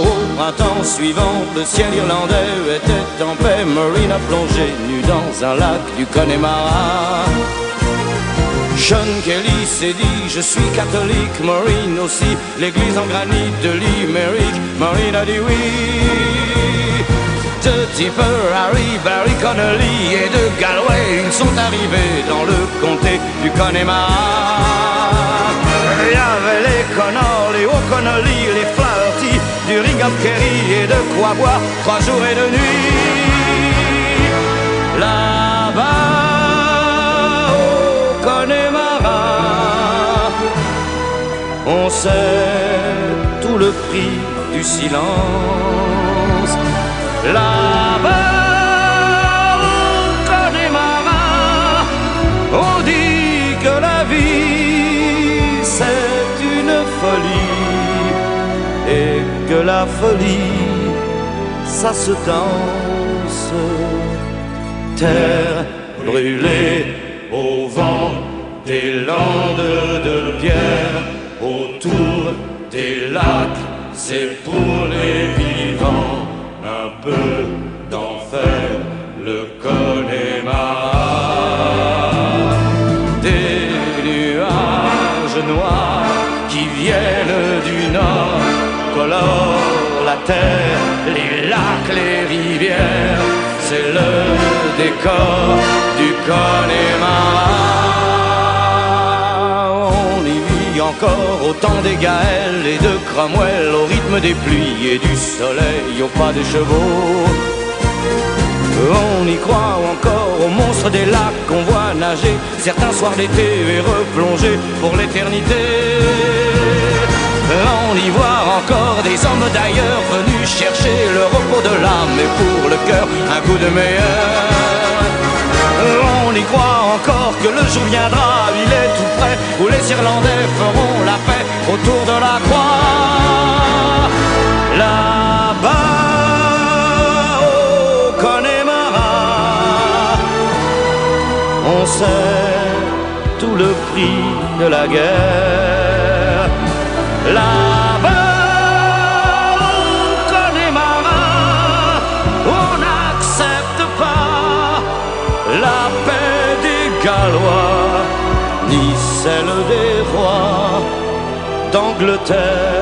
Au printemps suivant, le ciel irlandais était en paix. Marine a plongé nu dans un lac du Connemara. Sean Kelly s'est dit Je suis catholique, Maureen aussi L'église en granit de Limerick Maureen a dit oui. De Tipper, Harry, Barry Connolly et de Galway Ils sont arrivés dans le comté du Connemara. Il y avait les Connors, les O'Connolly, les Flaherty Du Ring of Kerry et de quoi boire Trois jours et deux nuits. Là-bas On sait tout le prix du silence. Là-bas au Connemara On dit que la vie c'est une folie. Et que la folie ça se danse. Terre brûlée au vent des landes de pierre autour des lacs, c'est pour les vivants un peu d'enfer, le Connemara. Des nuages noirs qui viennent du nord colorent la terre, les lacs, les rivières c'est le décor du Connemara. Encore au temps des Gaëls et de Cromwell, au rythme des pluies et du soleil, au pas des chevaux. On y croit encore aux monstres des lacs qu'on voit nager certains soirs d'été et replonger pour l'éternité. On y voit encore des hommes d'ailleurs venus chercher le repos de l'âme et pour le cœur un coup de meilleur. Y croit encore que le jour viendra, il est tout près, où les Irlandais feront la paix autour de la croix. Là-bas au Connemara, on sait tout le prix de la guerre. d'Angleterre.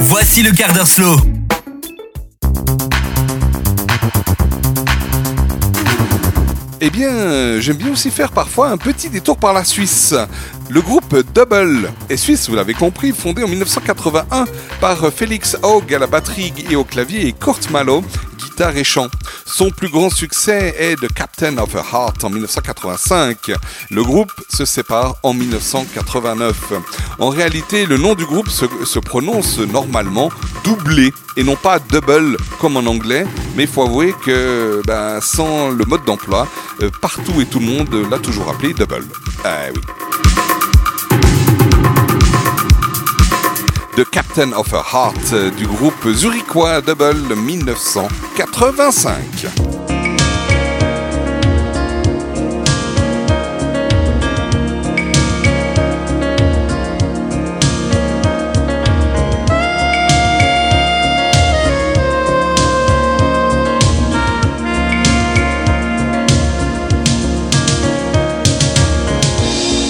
Voici le quart d'heure slow. Eh bien, j'aime bien aussi faire parfois un petit détour par la Suisse. Le groupe Double est suisse, vous l'avez compris, fondé en 1981 par Félix Haug à la batterie et au clavier et Kurt Malo, guitare et chant. Son plus grand succès est The Captain of a Heart en 1985. Le groupe se sépare en 1989. En réalité, le nom du groupe se, prononce normalement doublé et non pas double comme en anglais, mais il faut avouer que ben, sans le mode d'emploi, euh, partout et tout le monde l'a toujours appelé double. Ah oui. The Captain of a Heart euh, du groupe zurichois Double 1985.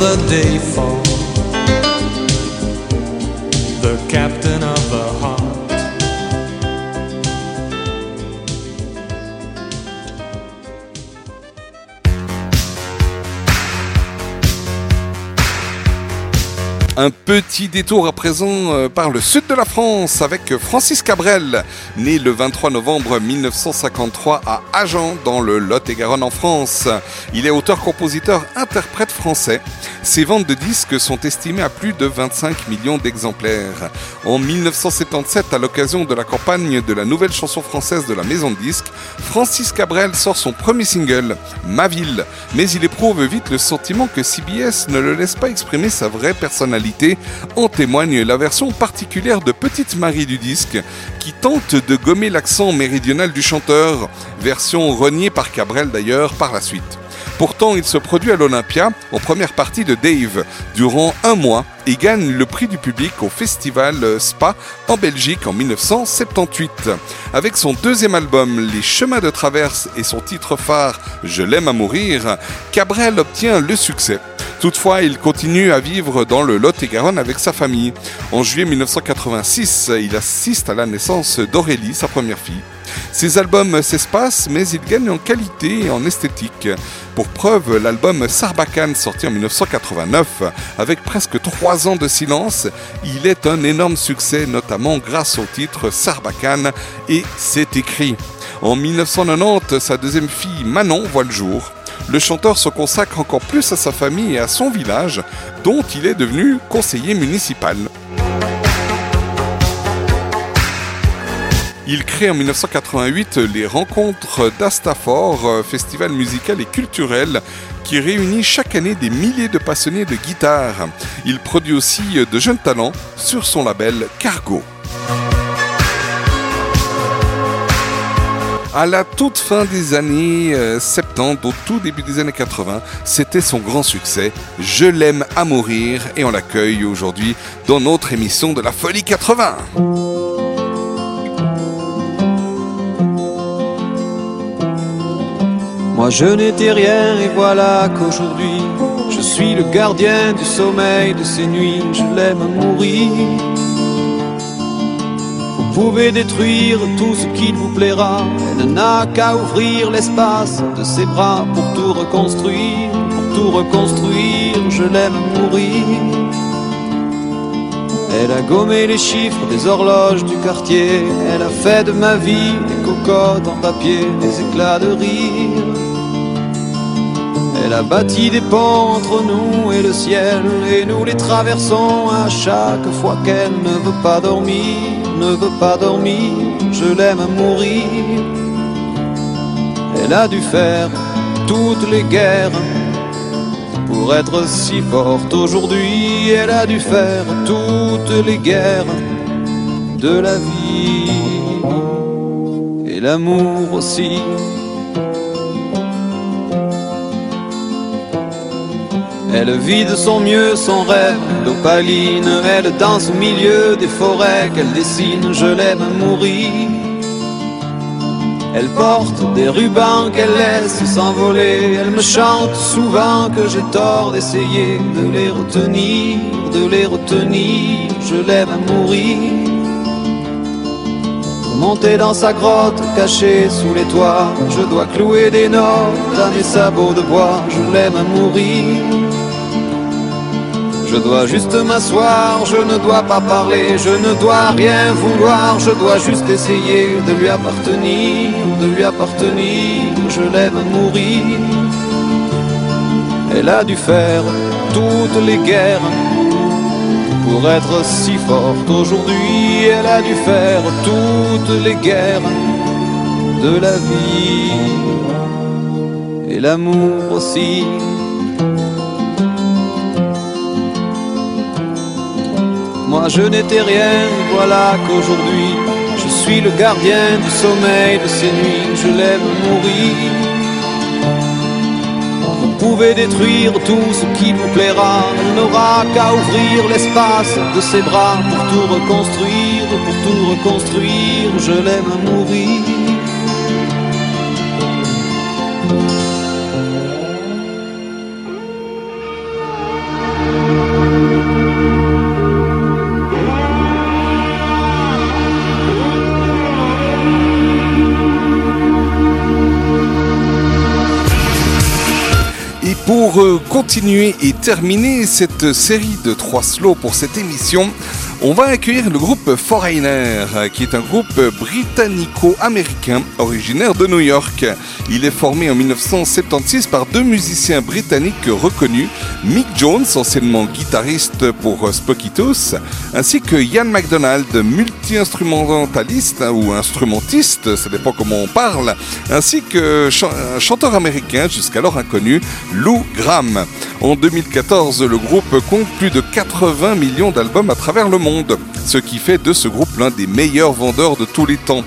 another day for the captain of the heart. Un petit détour à présent euh, par le sud de la France avec Francis Cabrel, né le 23 novembre 1953 à Agen dans le Lot-et-Garonne en France. Il est auteur-compositeur interprète français. Ses ventes de disques sont estimées à plus de 25 millions d'exemplaires. En 1977, à l'occasion de la campagne de la nouvelle chanson française de la maison de disques, Francis Cabrel sort son premier single, Ma ville. Mais il éprouve vite le sentiment que CBS ne le laisse pas exprimer sa vraie personnalité. En témoigne la version particulière de Petite Marie du disque, qui tente de gommer l'accent méridional du chanteur, version reniée par Cabrel d'ailleurs par la suite. Pourtant, il se produit à l'Olympia, en première partie de Dave, durant un mois et gagne le prix du public au festival Spa en Belgique en 1978. Avec son deuxième album Les Chemins de Traverse et son titre phare Je l'aime à mourir, Cabrel obtient le succès. Toutefois, il continue à vivre dans le Lot-et-Garonne avec sa famille. En juillet 1986, il assiste à la naissance d'Aurélie, sa première fille. Ses albums s'espacent, mais ils gagnent en qualité et en esthétique. Pour preuve, l'album Sarbacane, sorti en 1989, avec presque trois ans de silence, il est un énorme succès, notamment grâce au titre Sarbacane et C'est écrit. En 1990, sa deuxième fille Manon voit le jour. Le chanteur se consacre encore plus à sa famille et à son village, dont il est devenu conseiller municipal. Il crée en 1988 les Rencontres d'Astafor, euh, festival musical et culturel qui réunit chaque année des milliers de passionnés de guitare. Il produit aussi de jeunes talents sur son label Cargo. À la toute fin des années euh, 70, au tout début des années 80, c'était son grand succès, Je l'aime à mourir, et on l'accueille aujourd'hui dans notre émission de la Folie 80. Moi je n'étais rien et voilà qu'aujourd'hui je suis le gardien du sommeil de ces nuits, je l'aime à mourir. Pouvez détruire tout ce qu'il vous plaira, elle n'a qu'à ouvrir l'espace de ses bras pour tout reconstruire, pour tout reconstruire, je l'aime mourir. Elle a gommé les chiffres des horloges du quartier, elle a fait de ma vie des cocottes en papier, des éclats de rire. Elle a bâti des ponts entre nous et le ciel, et nous les traversons à chaque fois qu'elle ne veut pas dormir, ne veut pas dormir, je l'aime mourir. Elle a dû faire toutes les guerres pour être si forte aujourd'hui, elle a dû faire toutes les guerres de la vie et l'amour aussi. Elle vit de son mieux son rêve d'opaline, elle danse au milieu des forêts qu'elle dessine, je l'aime à mourir. Elle porte des rubans qu'elle laisse s'envoler, elle me chante souvent que j'ai tort d'essayer de les retenir, de les retenir, je l'aime à mourir. Monter dans sa grotte cachée sous les toits, je dois clouer des notes à mes sabots de bois, je l'aime à mourir. Je dois juste m'asseoir, je ne dois pas parler, je ne dois rien vouloir, je dois juste essayer de lui appartenir, de lui appartenir, je l'aime mourir. Elle a dû faire toutes les guerres pour être si forte aujourd'hui, elle a dû faire toutes les guerres de la vie et l'amour aussi. Moi je n'étais rien, voilà qu'aujourd'hui je suis le gardien du sommeil de ces nuits, je l'aime mourir. Pouvez détruire tout ce qui vous plaira, on n'aura qu'à ouvrir l'espace de ses bras pour tout reconstruire, pour tout reconstruire, je l'aime mourir. Et terminer cette série de trois slows pour cette émission, on va accueillir le groupe Foreigner, qui est un groupe britannico-américain originaire de New York. Il est formé en 1976 par deux musiciens britanniques reconnus, Mick Jones, anciennement guitariste pour Spookitos, ainsi que Ian MacDonald, multi-instrumentaliste ou instrumentiste, ça dépend comment on parle, ainsi que chanteur américain jusqu'alors inconnu, Lou Graham. En 2014, le groupe compte plus de 80 millions d'albums à travers le monde, ce qui fait de ce groupe l'un des meilleurs vendeurs de tous les temps.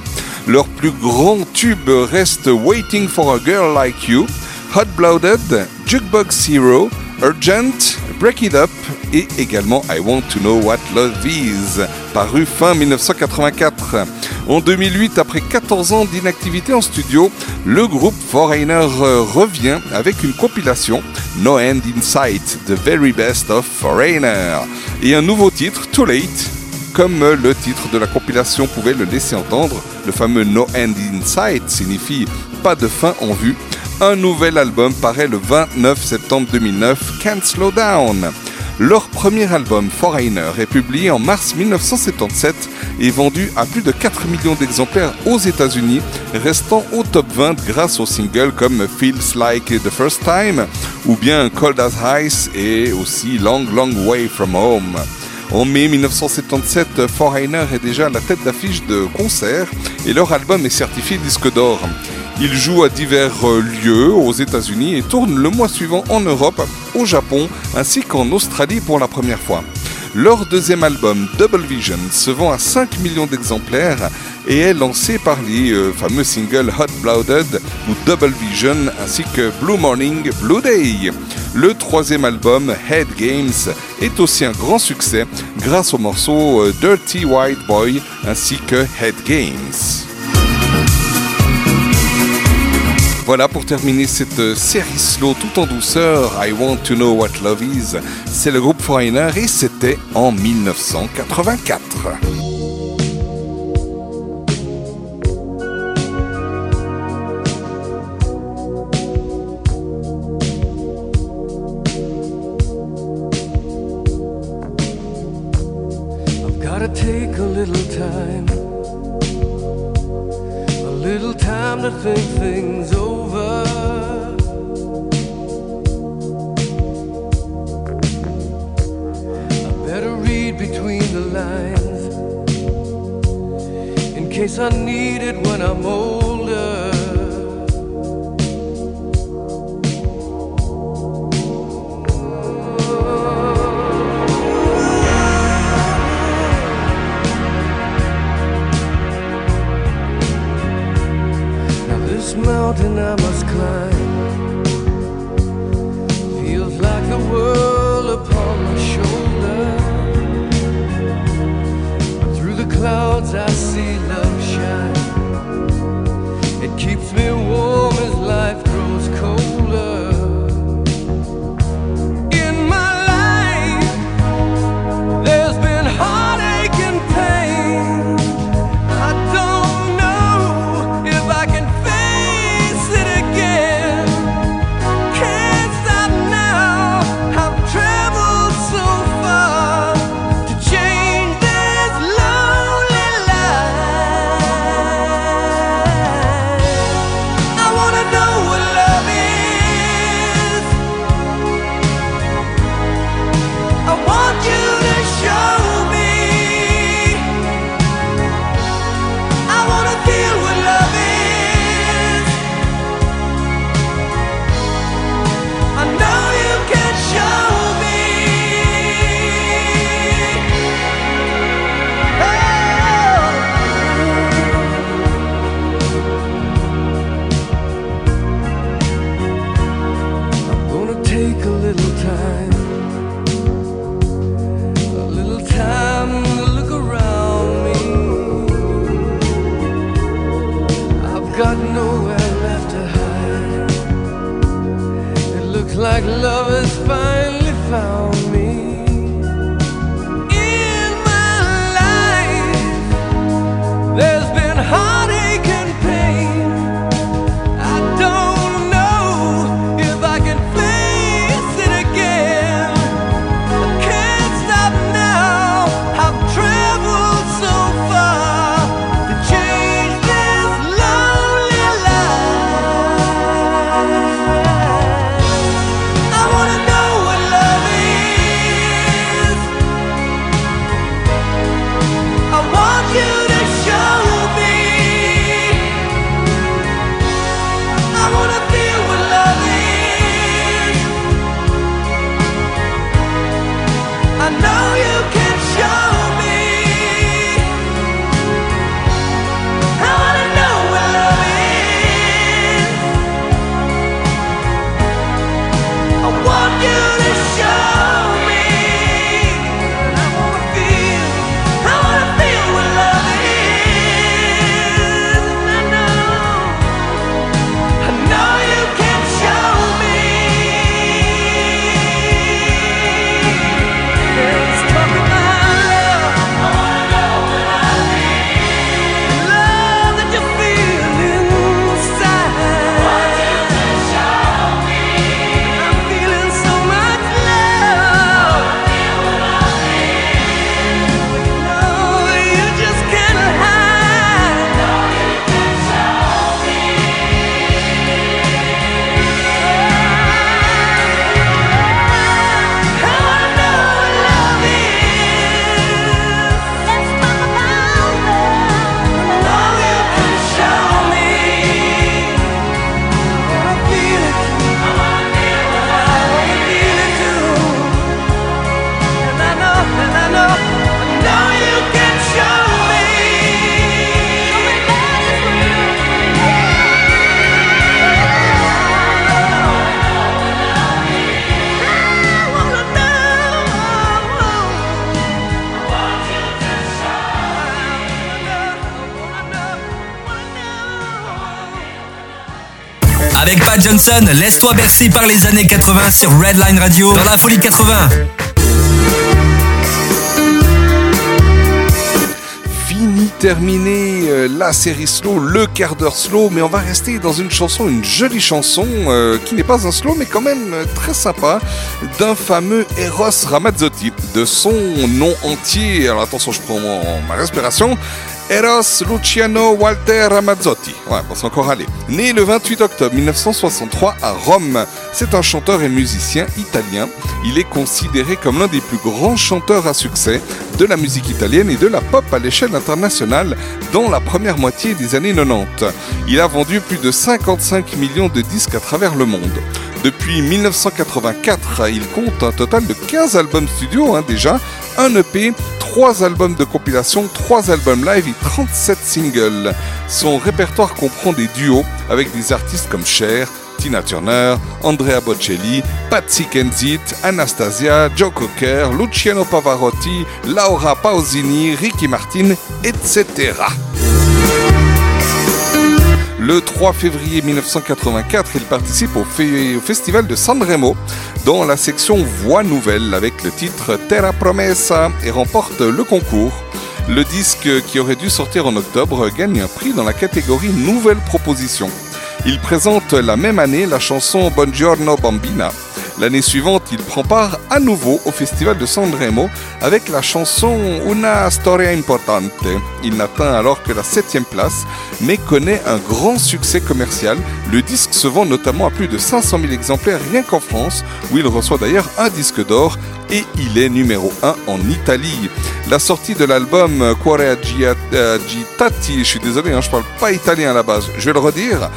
Leur plus grand tube reste Waiting for a Girl Like You, Hot Blooded, Jukebox Hero, Urgent, Break It Up et également I Want to Know What Love Is, paru fin 1984. En 2008, après 14 ans d'inactivité en studio, le groupe Foreigner revient avec une compilation No End in Sight, The Very Best of Foreigner, et un nouveau titre, Too Late, comme le titre de la compilation pouvait le laisser entendre. Le fameux No End in Sight signifie pas de fin en vue. Un nouvel album paraît le 29 septembre 2009, Can't Slow Down. Leur premier album, Foreigner, est publié en mars 1977 et vendu à plus de 4 millions d'exemplaires aux États-Unis, restant au top 20 grâce aux singles comme Feels Like the First Time ou bien Cold as Ice et aussi Long Long Way from Home. En mai 1977, Foreigner est déjà à la tête d'affiche de concerts et leur album est certifié disque d'or. Ils jouent à divers euh, lieux aux États-Unis et tournent le mois suivant en Europe, au Japon ainsi qu'en Australie pour la première fois. Leur deuxième album, Double Vision, se vend à 5 millions d'exemplaires et est lancé par les euh, fameux singles Hot Blooded ou Double Vision ainsi que Blue Morning, Blue Day. Le troisième album, Head Games, est aussi un grand succès grâce au morceau euh, Dirty White Boy ainsi que Head Games. Voilà pour terminer cette euh, série slow tout en douceur, I Want to Know What Love Is. C'est le groupe Foreigner et c'était en 1984. Johnson, laisse-toi bercer par les années 80 sur Redline Radio dans la folie 80. Fini, terminé euh, la série slow, le quart d'heure slow, mais on va rester dans une chanson, une jolie chanson euh, qui n'est pas un slow, mais quand même euh, très sympa, d'un fameux Eros Ramazzotti, de son nom entier. Alors attention, je prends mon- ma respiration. Eros Luciano Walter Ramazzotti. Ouais, bon, c'est encore allé. Né le 28 octobre 1963 à Rome, c'est un chanteur et musicien italien. Il est considéré comme l'un des plus grands chanteurs à succès de la musique italienne et de la pop à l'échelle internationale dans la première moitié des années 90. Il a vendu plus de 55 millions de disques à travers le monde. Depuis 1984, il compte un total de 15 albums studio hein, déjà, un EP, 3 albums de compilation, 3 albums live et 37 singles. Son répertoire comprend des duos avec des artistes comme Cher, Tina Turner, Andrea Bocelli, Patsy Kensit, Anastasia, Joe Cocker, Luciano Pavarotti, Laura Pausini, Ricky Martin, etc. Le 3 février 1984, il participe au, fe- au festival de Sanremo dans la section Voix Nouvelle avec le titre Terra Promessa et remporte le concours. Le disque qui aurait dû sortir en octobre gagne un prix dans la catégorie Nouvelle Proposition. Il présente la même année la chanson Buongiorno Bambina. L'année suivante, il prend part à nouveau au festival de Sanremo avec la chanson Una Storia Importante. Il n'atteint alors que la septième place, mais connaît un grand succès commercial. Le disque se vend notamment à plus de 500 000 exemplaires rien qu'en France, où il reçoit d'ailleurs un disque d'or et il est numéro 1 en Italie. La sortie de l'album Cuore Agi- Agitati, je suis désolé, hein, je parle pas italien à la base, je vais le redire.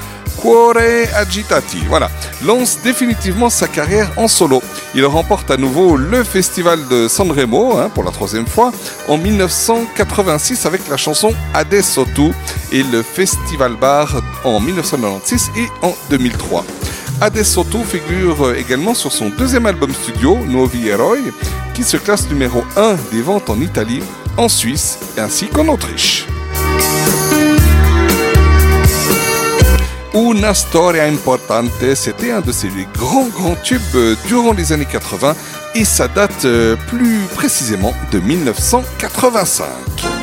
Cuore Agitati, voilà, lance définitivement sa carrière en solo. Il remporte à nouveau le festival de Sanremo hein, pour la troisième fois en 1986 avec la chanson Adesso Tu et le Festival Bar en 1996 et en 2003. Adesso Tu figure également sur son deuxième album studio, Nuovi Eroi, qui se classe numéro 1 des ventes en Italie, en Suisse ainsi qu'en Autriche. Una storia importante, c'était un de ses grands grands tubes durant les années 80 et ça date euh, plus précisément de 1985.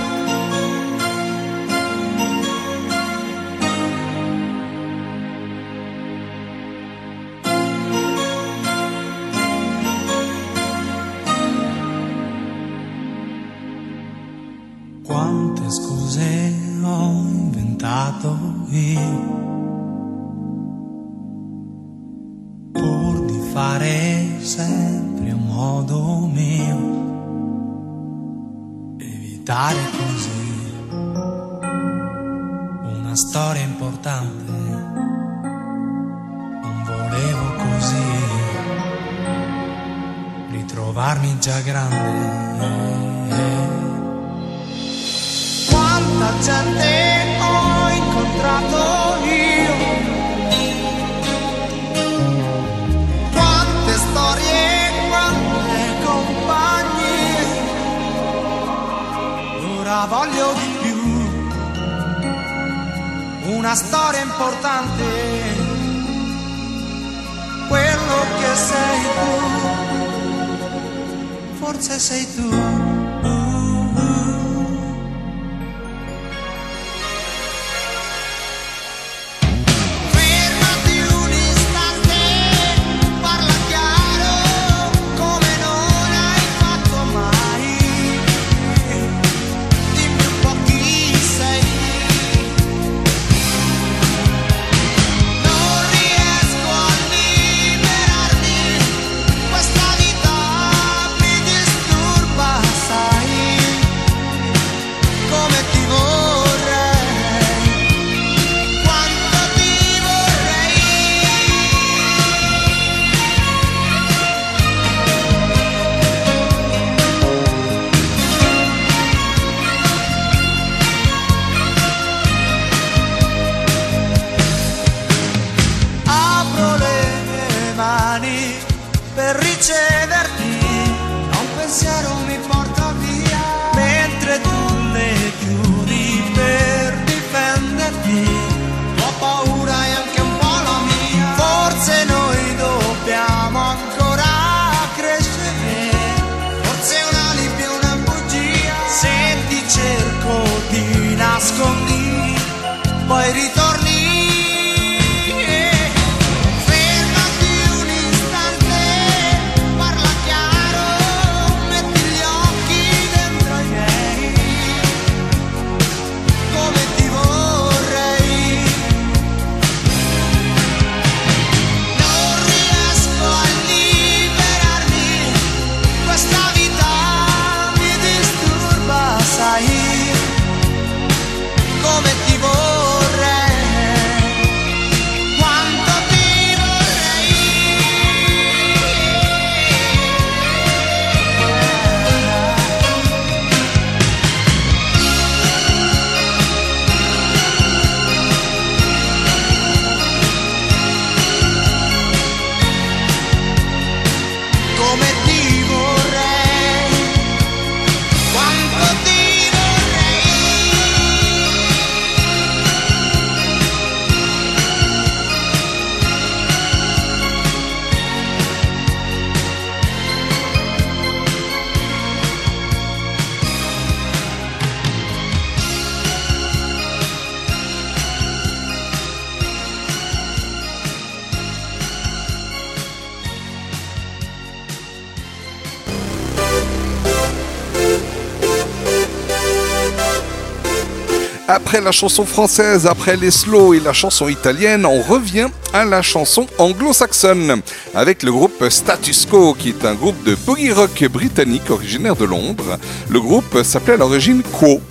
Après la chanson française, après les slow et la chanson italienne, on revient à la chanson anglo-saxonne avec le groupe Status Quo qui est un groupe de boogie rock britannique originaire de Londres. Le groupe s'appelait à l'origine Quo.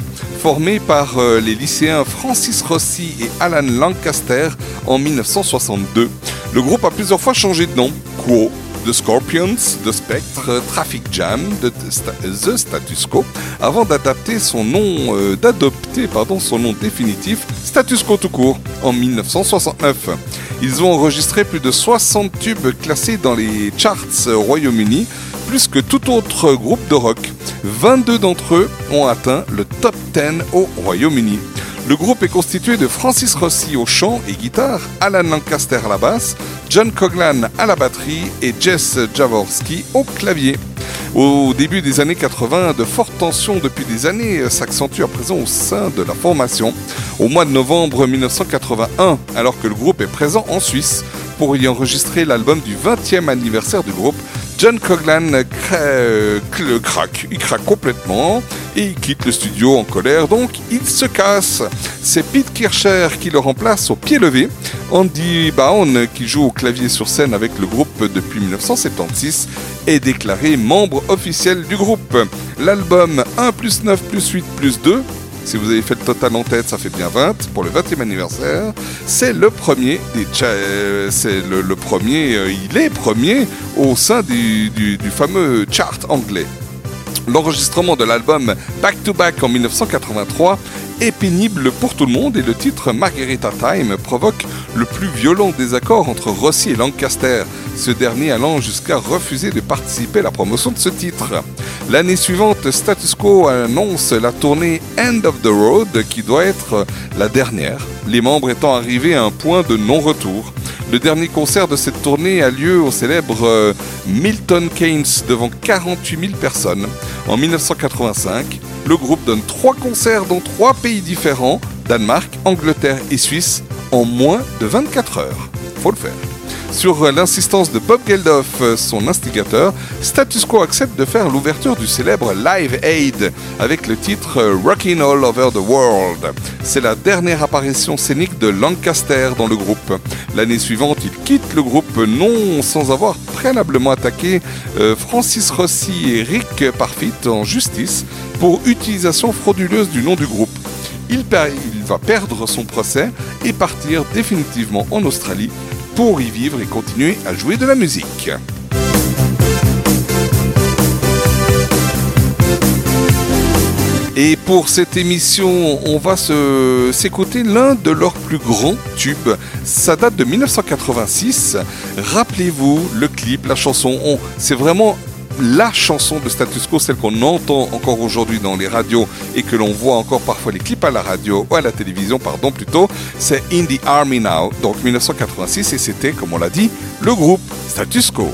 Formé par euh, les lycéens Francis Rossi et Alan Lancaster en 1962. Le groupe a plusieurs fois changé de nom. Quo, The Scorpions, The Spectre, Traffic Jam, The, Status Quo, avant d'adapter son nom, euh, son nom définitif, Status Quo tout court, en 1969. Ils ont enregistré plus de 60 tubes classés dans les charts euh, Royaume-Uni, plus que tout autre groupe de rock. 22 d'entre eux ont atteint le top 10 au Royaume-Uni. Le groupe est constitué de Francis Rossi au chant et guitare, Alan Lancaster à la basse, John Coglan à la batterie et Jess Jaworski au clavier. Au début des années 80, de fortes tensions depuis des années s'accentuent à présent au sein de la formation. Au mois de novembre 1981, alors que le groupe est présent en Suisse pour y enregistrer l'album du 20e anniversaire du groupe, John Coglan cra- cl- craque, il craque complètement et il quitte le studio en colère, donc il se casse. C'est Pete Kircher qui le remplace au pied levé. Andy Baum, qui joue au clavier sur scène avec le groupe depuis 1976, est déclaré membre officiel du groupe. L'album 1 plus 9 plus 8 plus 2 si vous avez fait le total en tête, ça fait bien 20 pour le 20e anniversaire. C'est le premier des euh, c'est le, premier, euh, il est premier au sein du fameux chart anglais. L'enregistrement de l'album Back to Back en 1983 est pénible pour tout le monde et le titre Margarita Time provoque le plus violent désaccord entre Rossi et Lancaster, ce dernier allant jusqu'à refuser de participer à la promotion de ce titre. L'année suivante, Status Quo annonce la tournée End of the Road qui doit être la dernière, les membres étant arrivés à un point de non-retour. Le dernier concert de cette tournée a lieu au célèbre euh, Milton Keynes devant 48 000 personnes. En 1985, le groupe donne trois concerts dans trois pays différents, Danemark, Angleterre et Suisse, en moins de 24 heures. Faut le faire. Sur euh, l'insistance de Bob Geldof, euh, son instigateur, Status Quo accepte de faire l'ouverture du célèbre Live Aid avec le titre euh, Rockin' All Over the World. C'est la dernière apparition scénique de Lancaster dans le groupe. L'année suivante, il quitte le groupe non sans avoir préalablement attaqué Francis Rossi et Rick Parfit en justice pour utilisation frauduleuse du nom du groupe. Il va perdre son procès et partir définitivement en Australie y vivre et continuer à jouer de la musique. Et pour cette émission, on va se- s'écouter l'un de leurs plus grands tubes. Ça date de 1986. Rappelez-vous le clip, la chanson. On- C'est vraiment la chanson de Status Quo, celle qu'on entend encore aujourd'hui dans les radios et que l'on voit encore parfois les clips à la radio ou à la télévision, pardon plutôt. C'est In the Army Now, donc 1986, et c'était, comme on l'a dit, le groupe Status Quo.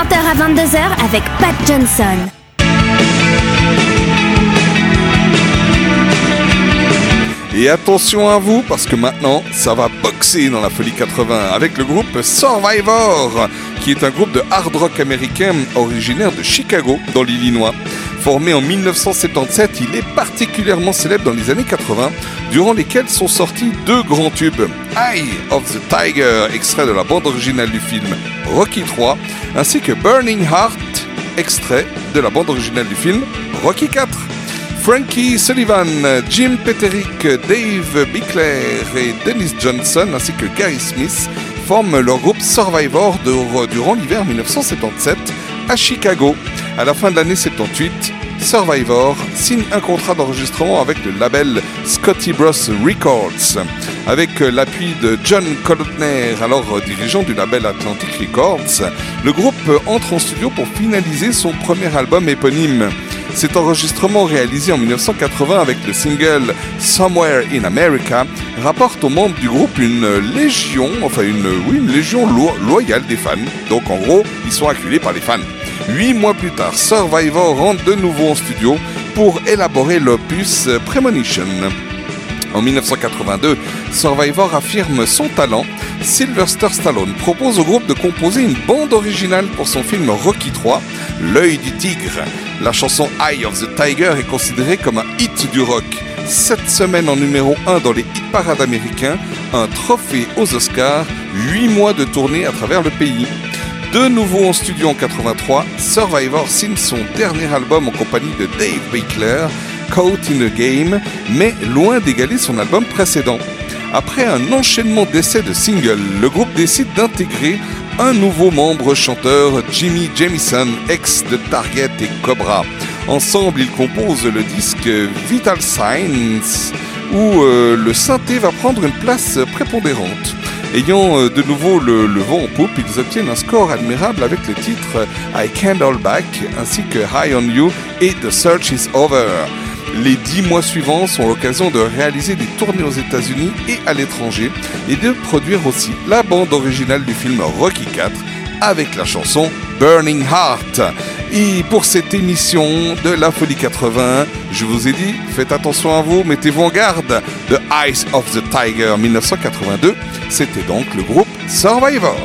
20h à 22h avec Pat Johnson. Et attention à vous, parce que maintenant, ça va boxer dans la folie 80 avec le groupe Survivor, qui est un groupe de hard rock américain originaire de Chicago, dans l'Illinois. Formé en 1977, il est particulièrement célèbre dans les années 80, durant lesquelles sont sortis deux grands tubes. Eye of the Tiger, extrait de la bande originale du film Rocky 3, ainsi que Burning Heart, extrait de la bande originale du film Rocky 4. Frankie Sullivan, Jim Peterick, Dave Bickler et Dennis Johnson ainsi que Gary Smith forment leur groupe Survivor durant l'hiver 1977 à Chicago. À la fin de l'année 78, Survivor signe un contrat d'enregistrement avec le label Scotty Bros Records. Avec l'appui de John Colotner, alors dirigeant du label Atlantic Records, le groupe entre en studio pour finaliser son premier album éponyme. Cet enregistrement réalisé en 1980 avec le single Somewhere in America rapporte aux membres du groupe une légion, enfin une, une légion lo- loyale des fans. Donc en gros, ils sont acculés par les fans. Huit mois plus tard, Survivor rentre de nouveau en studio pour élaborer l'opus Premonition. En 1982, Survivor affirme son talent. Sylvester Stallone propose au groupe de composer une bande originale pour son film Rocky 3, L'œil du tigre. La chanson Eye of the Tiger est considérée comme un hit du rock. Cette semaine en numéro 1 dans les hit parades américains, un trophée aux Oscars, 8 mois de tournée à travers le pays. De nouveau en studio en 83, Survivor signe son dernier album en compagnie de Dave Bickler, Caught in the Game, mais loin d'égaler son album précédent. Après un enchaînement d'essais de singles, le groupe décide d'intégrer un nouveau membre chanteur, Jimmy Jamison, ex de Target et Cobra. Ensemble, ils composent le disque Vital Signs, où euh, le synthé va prendre une place prépondérante. Ayant euh, de nouveau le, vent en poupe, ils obtiennent un score admirable avec les titres I Can't Hold Back ainsi que High on You et The Search is Over. Les dix mois suivants sont l'occasion de réaliser des tournées aux États-Unis et à l'étranger et de produire aussi la bande originale du film Rocky 4 avec la chanson Burning Heart. Et pour cette émission de la Folie 80, je vous ai dit, faites attention à vous, mettez-vous en garde. The Eyes of the Tiger 1982, c'était donc le groupe Survivor.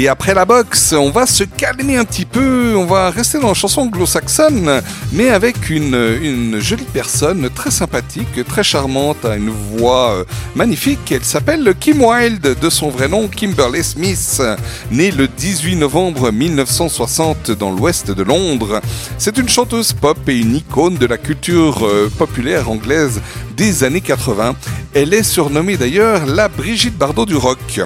Et après la boxe, on va se calmer un petit peu, on va rester dans la chanson anglo-saxonne, mais avec une, jolie personne très sympathique, très charmante, a une voix euh, magnifique. Elle s'appelle Kim Wilde, de son vrai nom Kimberly Smith, née le 18 novembre 1960 dans l'ouest de Londres. C'est une chanteuse pop et une icône de la culture euh, populaire anglaise des années 80. Elle est surnommée d'ailleurs la Brigitte Bardot du rock.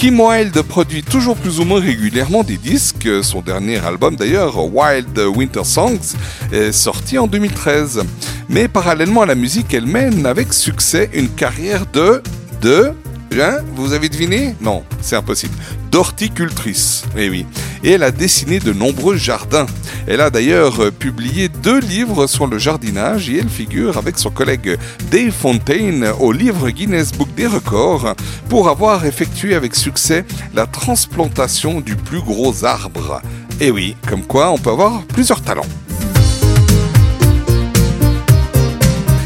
Kim Wilde produit toujours plus ou moins régulièrement des disques. Son dernier album d'ailleurs, Wild Winter Songs, est sorti en 2013. Mais parallèlement à la musique, elle mène avec succès une carrière de... de... Hein Vous avez deviné? Non, c'est impossible. D'horticultrice. Eh oui. Et elle a dessiné de nombreux jardins. Elle a d'ailleurs euh, publié deux livres sur le jardinage et elle figure avec son collègue Dave Fontaine au livre Guinness Book des records pour avoir effectué avec succès la transplantation du plus gros arbre. Et oui, comme quoi on peut avoir plusieurs talents.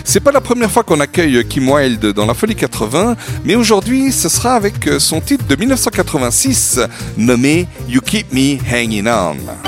C'est pas la première fois qu'on accueille Kim Wilde dans la Folie 80, mais aujourd'hui ce sera avec son titre de 1986 nommé You Keep Me Hanging On.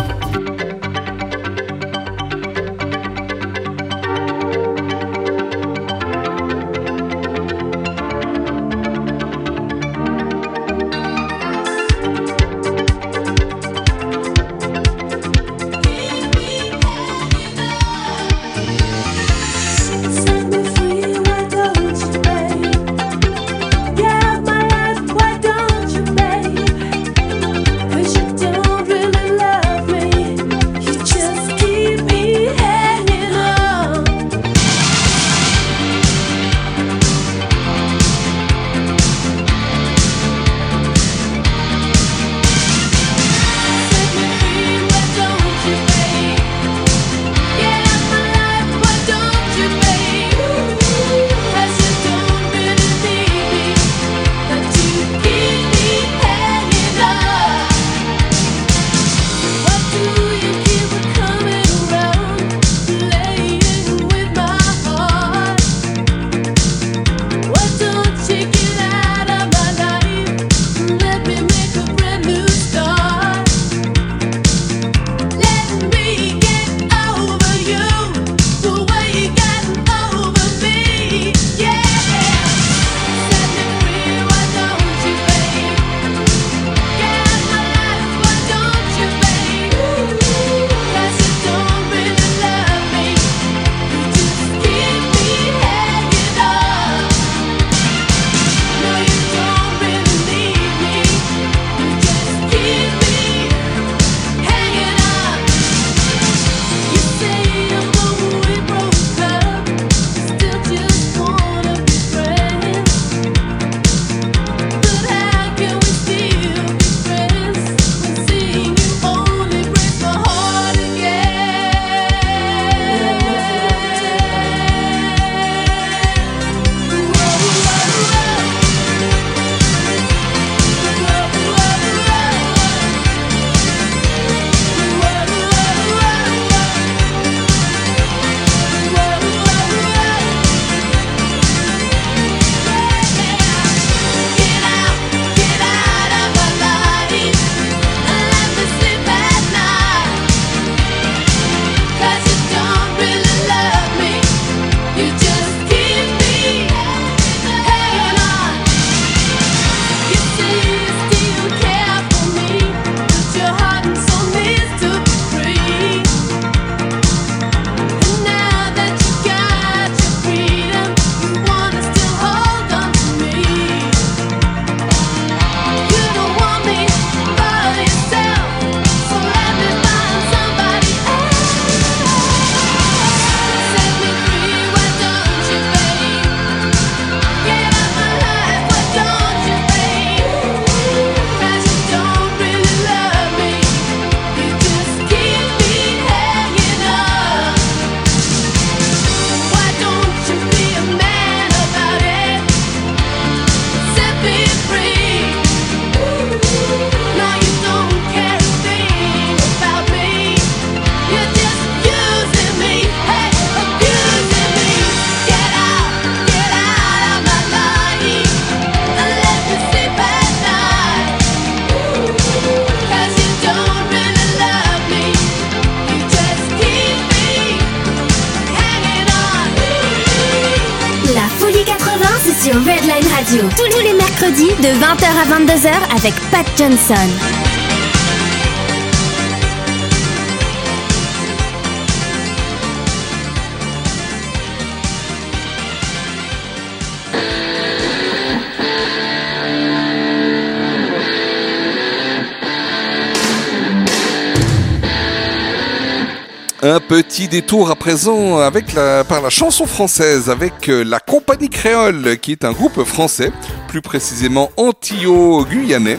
Un petit détour à présent avec la, par la chanson française avec euh, la Compagnie Créole qui est un groupe français, plus précisément antillo-guyanais,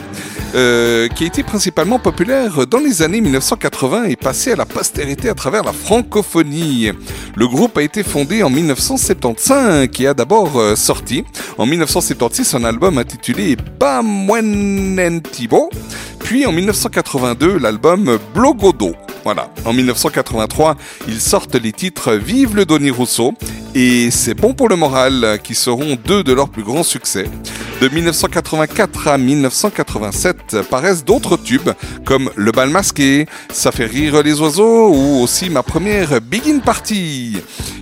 euh, qui a été principalement populaire dans les années 1980 et passé à la postérité à travers la francophonie. Le groupe a été fondé en 1975 et a d'abord euh, sorti en 1976 un album intitulé Bamwenentibo, puis en 1982 l'album Blogodo. Voilà. En 1983, ils sortent les titres Vive le Donny Rousseau et C'est bon pour le moral, qui seront deux de leurs plus grands succès. De 1984 à 1987 paraissent d'autres tubes comme Le bal masqué, Ça fait rire les oiseaux ou aussi ma première Begin Party.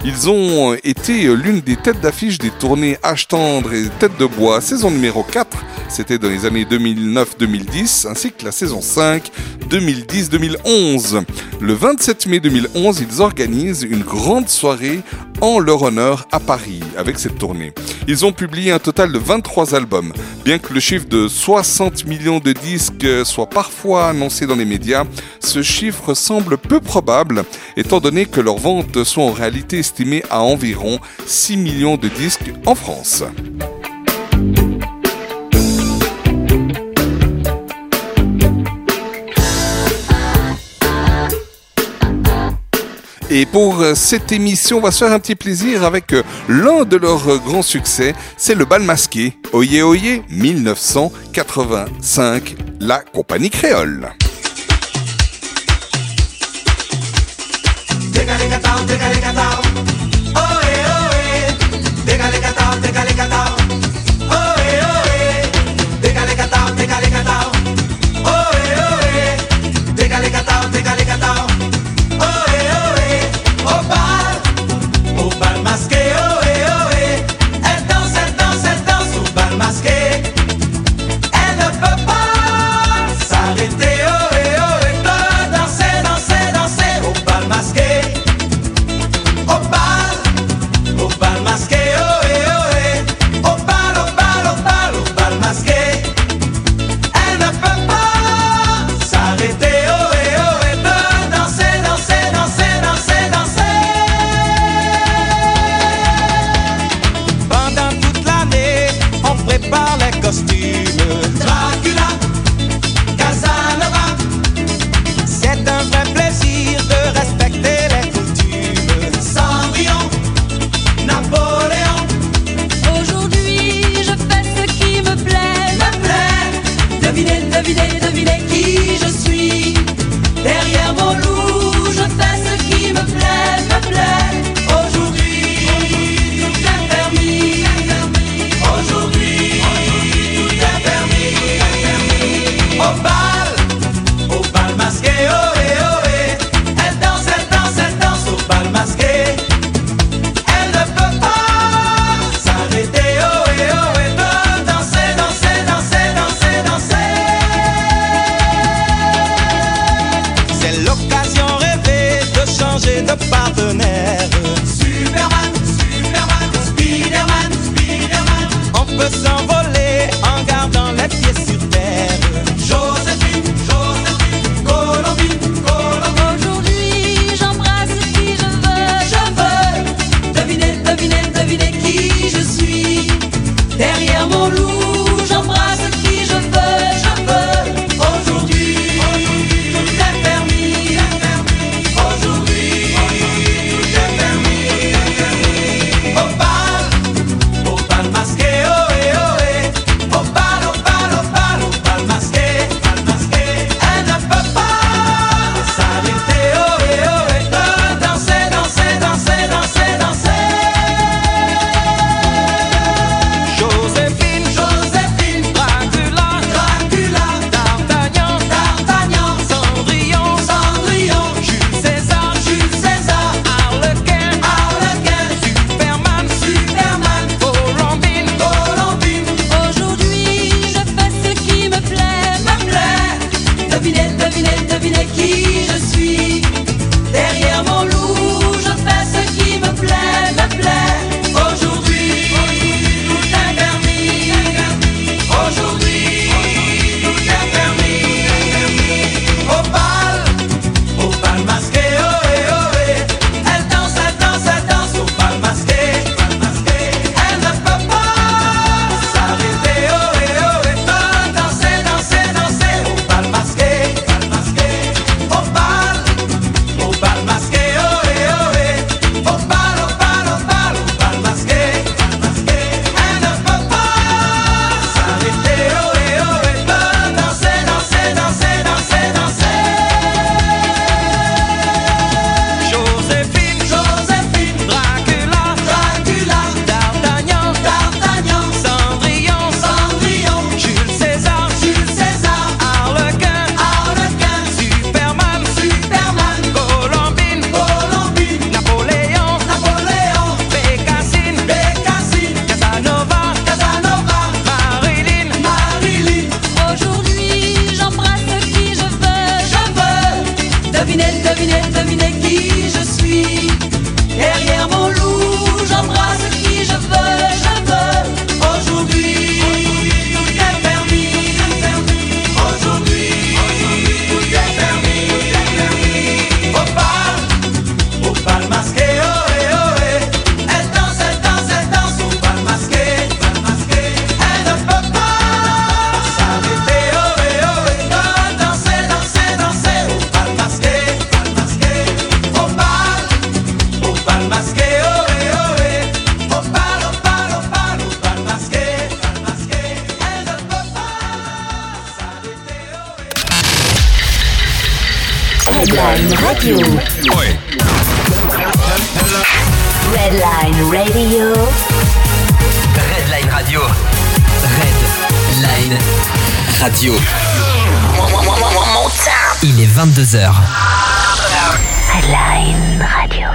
Ils ont été l'une des têtes d'affiche des tournées H tendre et Tête de bois saison numéro 4, c'était dans les années 2009-2010, ainsi que la saison 5 2010-2011. Le 27 mai 2011, ils organisent une grande soirée en leur honneur à Paris avec cette tournée. Ils ont publié un total de 23 albums. Bien que le chiffre de 60 millions de disques soit parfois annoncé dans les médias, ce chiffre semble peu probable étant donné que leurs ventes sont en réalité estimées à environ 6 millions de disques en France. Et pour euh, cette émission, on va se faire un petit plaisir avec euh, l'un de leurs euh, grands succès, c'est le bal masqué. Oyez Oyez 1985, la compagnie créole. Radio. Redline Radio. Redline Radio. Il est 22h. Redline Radio.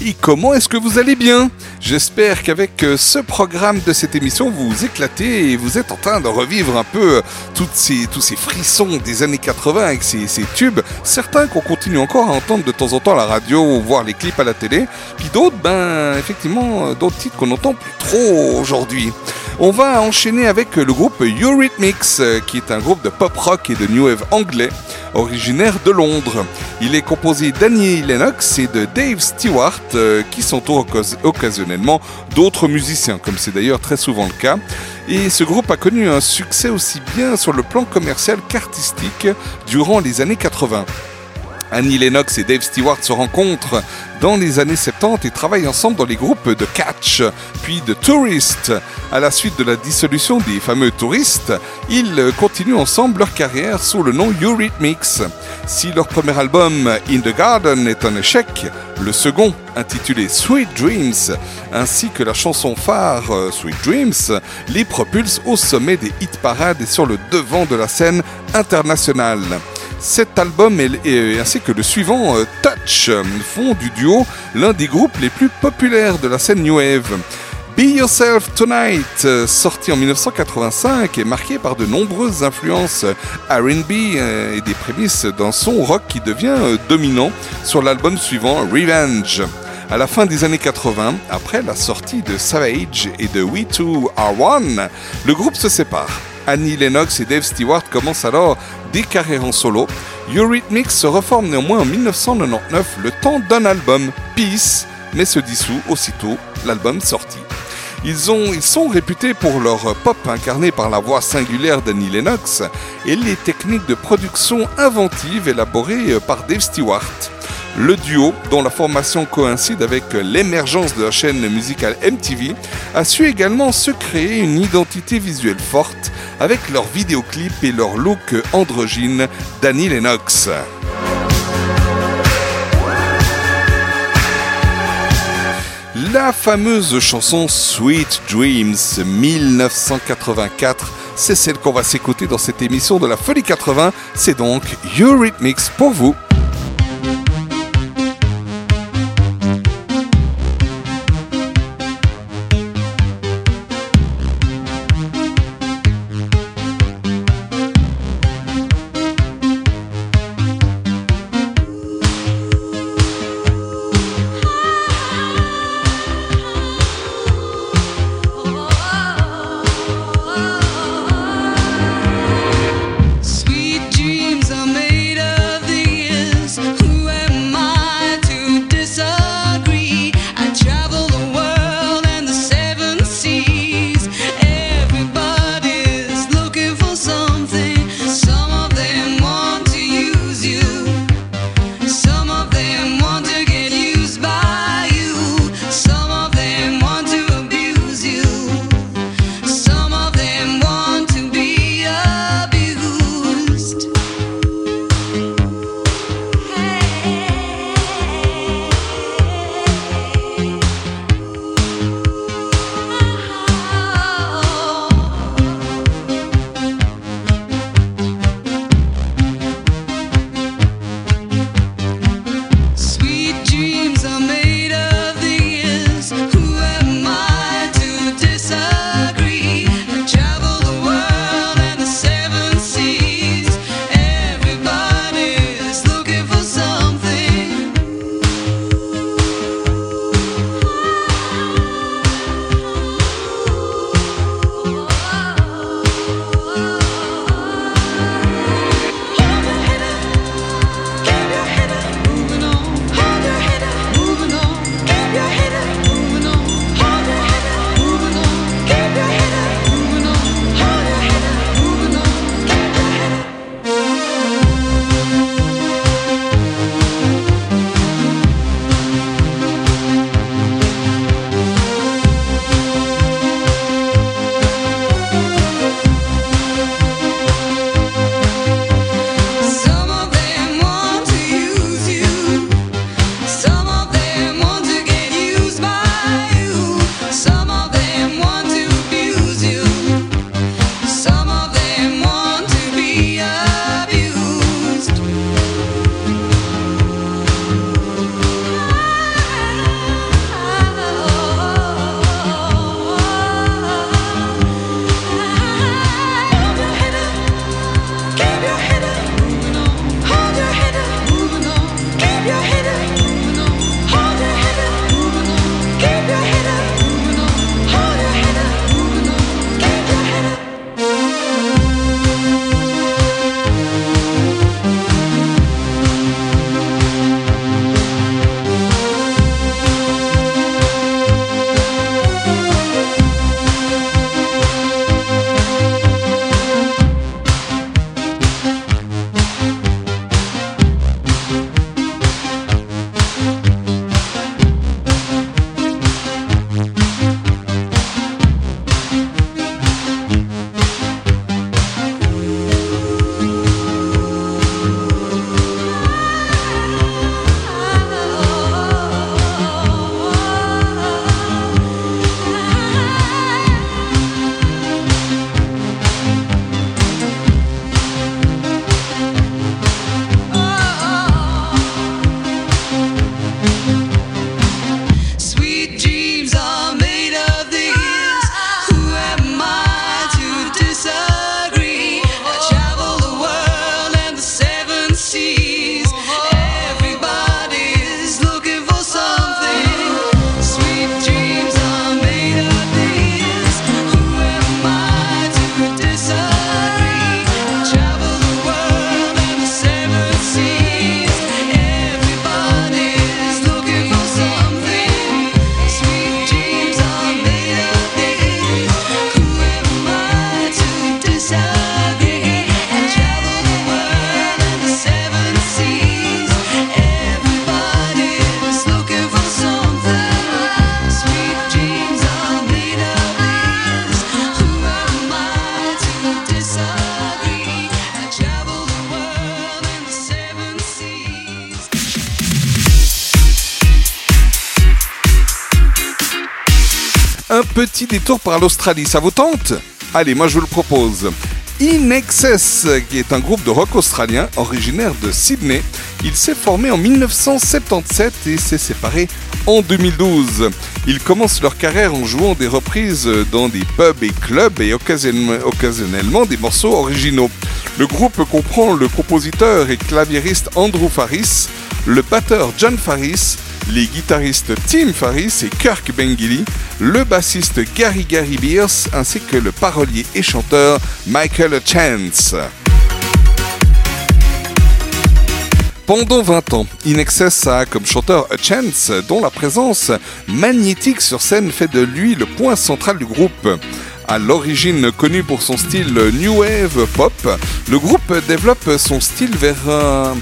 Et comment est-ce que vous allez bien? J'espère qu'avec euh, ce programme de cette émission, vous vous éclatez et vous êtes en train de revivre un peu euh, toutes ces, tous ces frissons des années 80 avec ces, ces tubes. Certains qu'on continue encore à entendre de temps en temps à la radio ou voir les clips à la télé. Puis d'autres, ben, effectivement, euh, d'autres titres qu'on n'entend plus trop aujourd'hui. On va enchaîner avec le groupe Eurythmics, qui est un groupe de pop rock et de new wave anglais, originaire de Londres. Il est composé d'Annie Lennox et de Dave Stewart, qui s'entourent occas- d'autres musiciens, comme c'est d'ailleurs très souvent le cas. Et ce groupe a connu un succès aussi bien sur le plan commercial qu'artistique durant les années 80. Annie Lennox et Dave Stewart se rencontrent dans les années 70 et travaillent ensemble dans les groupes de Catch, puis de Tourist. À la suite de la dissolution des fameux Touristes, ils continuent ensemble leur carrière sous le nom Eurythmics. Si leur premier album In the Garden est un échec, le second, intitulé Sweet Dreams, ainsi que la chanson phare euh, Sweet Dreams, les propulse au sommet des hit parades et sur le devant de la scène internationale. Cet album et, ainsi que le suivant, euh, Touch, euh, font du duo l'un des groupes les plus populaires de la scène New Wave. Be Yourself Tonight, euh, sorti en 1985, est marqué par de nombreuses influences RB et des prémices d'un son rock qui devient dominant sur l'album suivant, Revenge. À la fin des années 80, après la sortie de Savage et de We Two Are One, le groupe se sépare. Annie Lennox et Dave Stewart commencent alors des carrières en solo. Eurythmics se reforme néanmoins en 1999 le temps d'un album, Peace, mais se dissout aussitôt l'album sorti. Ils, ont, ils sont réputés pour leur pop incarné par la voix singulière d'Annie Lennox et les techniques de production inventives élaborées par Dave Stewart. Le duo, dont la formation coïncide avec l'émergence de la chaîne musicale MTV, a su également se créer une identité visuelle forte avec leurs vidéoclips et leur look androgyne d'Annie Lennox. La fameuse chanson Sweet Dreams 1984, c'est celle qu'on va s'écouter dans cette émission de la Folie 80. C'est donc Eurythmics pour vous. Détour par l'Australie, ça vous tente? Allez, moi je vous le propose. In Excess, qui est un groupe de rock australien originaire de Sydney. Il s'est formé en 1977 et s'est séparé en 2012. Ils commencent leur carrière en jouant des reprises dans des pubs et clubs et occasionne- occasionnellement des morceaux originaux. Le groupe comprend le compositeur et claviériste Andrew Faris, le batteur John Faris, les guitaristes Tim Faris et Kirk Bengili, le bassiste Gary Gary Beers ainsi que le parolier et chanteur Michael Chance. Pendant 20 ans, In Excess a comme chanteur A Chance, dont la présence magnétique sur scène fait de lui le point central du groupe. À l'origine connu pour son style new wave pop, le groupe développe son style vers un,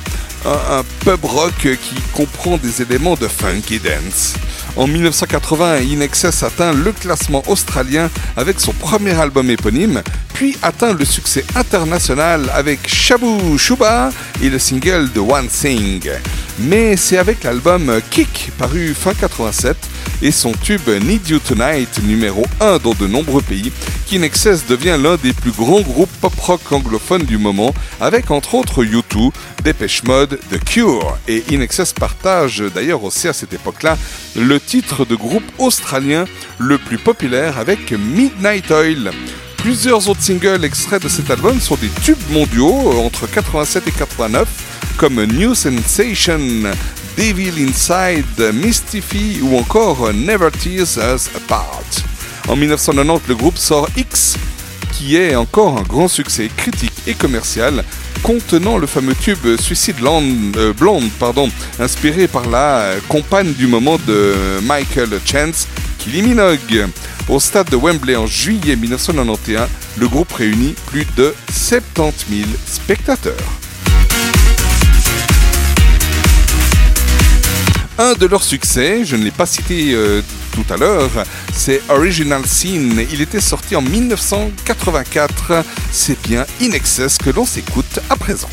pub rock qui comprend des éléments de funk et dance. En 1980, In atteint le classement australien avec son premier album éponyme, puis atteint le succès international avec Shabu Shuba et le single de One Thing. Mais c'est avec l'album Kick paru fin 87 et son tube Need You Tonight numéro 1 dans de nombreux pays qu'In Excess devient l'un des plus grands groupes pop-rock anglophones du moment avec entre autres U2, Dépêche Mode, The Cure et In Excess partage d'ailleurs aussi à cette époque-là le titre de groupe australien le plus populaire avec Midnight Oil. Plusieurs autres singles extraits de cet album sont des tubes mondiaux euh, entre 87 et 89 comme New Sensation, Devil Inside, Mystify ou encore Never Tears Us Apart. En 1990, le groupe sort X, qui est encore un grand succès critique et commercial, contenant le fameux tube Suicide euh, Blonde, pardon, inspiré par la compagne du moment de Michael Chance, Kylie Minogue. Au stade de Wembley en juillet 1991, le groupe réunit plus de 70 000 spectateurs. Un de leurs succès, je ne l'ai pas cité euh, tout à l'heure, c'est Original Scene. Il était sorti en 1984. C'est bien In Excess que l'on s'écoute à présent.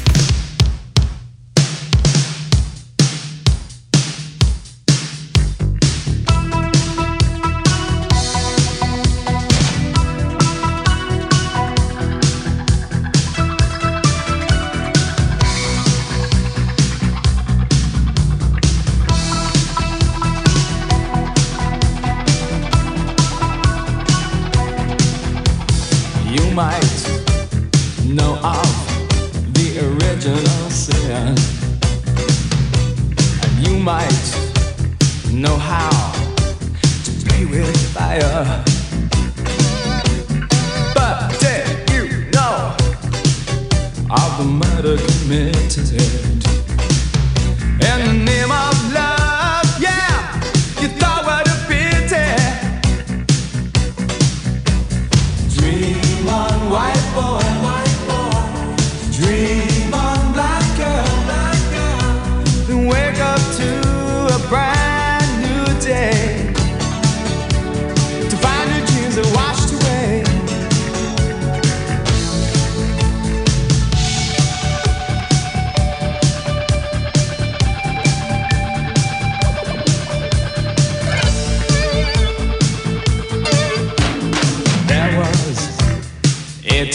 Original sin, and you might know how to play with fire. But did you know of the murder committed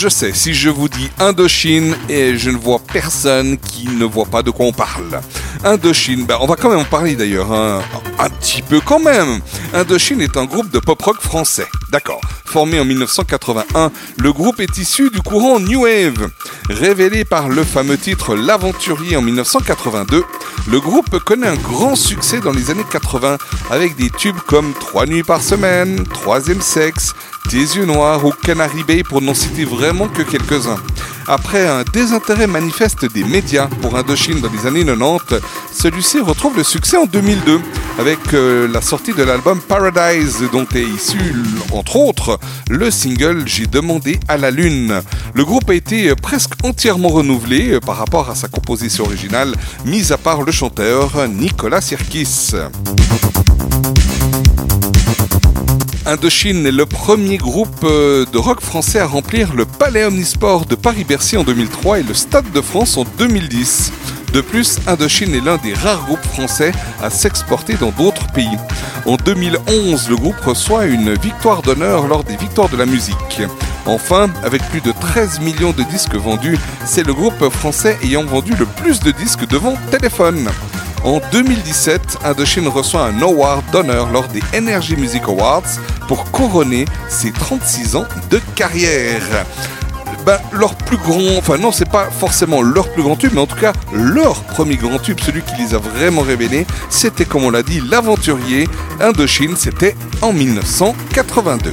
Je sais, si je vous dis Indochine, et je ne vois personne qui ne voit pas de quoi on parle. Indochine, ben, on va quand même en parler d'ailleurs, hein. un petit peu quand même. Indochine est un groupe de pop-rock français, d'accord. Formé en 1981, le groupe est issu du courant New Wave. Révélé par le fameux titre L'Aventurier en 1982, le groupe connaît un grand succès dans les années 80 avec des tubes comme Trois nuits par semaine, Troisième sexe, Tes yeux noirs ou Canary Bay pour n'en citer vraiment que quelques-uns. Après un désintérêt manifeste des médias pour Indochine dans les années 90, celui-ci retrouve le succès en 2002 avec euh, la sortie de l'album Paradise dont est issu entre autres le single J'ai demandé à la lune. Le groupe a été euh, presque entièrement renouvelé euh, par rapport à sa composition originale, mis à part le chanteur Nicolas Sirkis. Indochine est le premier groupe euh, de rock français à remplir le Palais Omnisport de Paris-Bercy en 2003 et le Stade de France en 2010. De plus, Indochine est l'un des rares groupes français à s'exporter dans d'autres pays. En 2011, le groupe reçoit une victoire d'honneur lors des Victoires de la musique. Enfin, avec plus de 13 millions de disques vendus, c'est le groupe français ayant vendu le plus de disques devant Téléphone. En 2017, Indochine reçoit un award d'honneur lors des Energy Music Awards pour couronner ses 36 ans de carrière. Ben, leur plus grand, enfin non, c'est pas forcément leur plus grand tube, mais en tout cas leur premier grand tube, celui qui les a vraiment révélés, c'était comme on l'a dit, l'aventurier Indochine, c'était en 1982.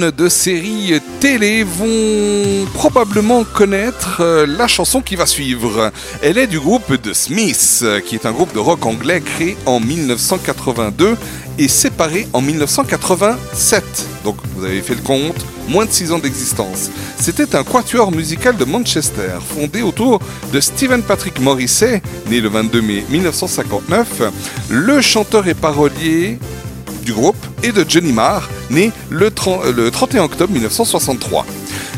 De séries télé vont probablement connaître euh, la chanson qui va suivre. Elle est du groupe The Smiths, euh, qui est un groupe de rock anglais créé en 1982 et séparé en 1987. Donc vous avez fait le compte, moins de 6 ans d'existence. C'était un quatuor musical de Manchester, fondé autour de Stephen Patrick Morrissey, né le 22 mai 1959, le chanteur et parolier du groupe, et de Johnny Marr, né le, 30 le 31 octobre 1963.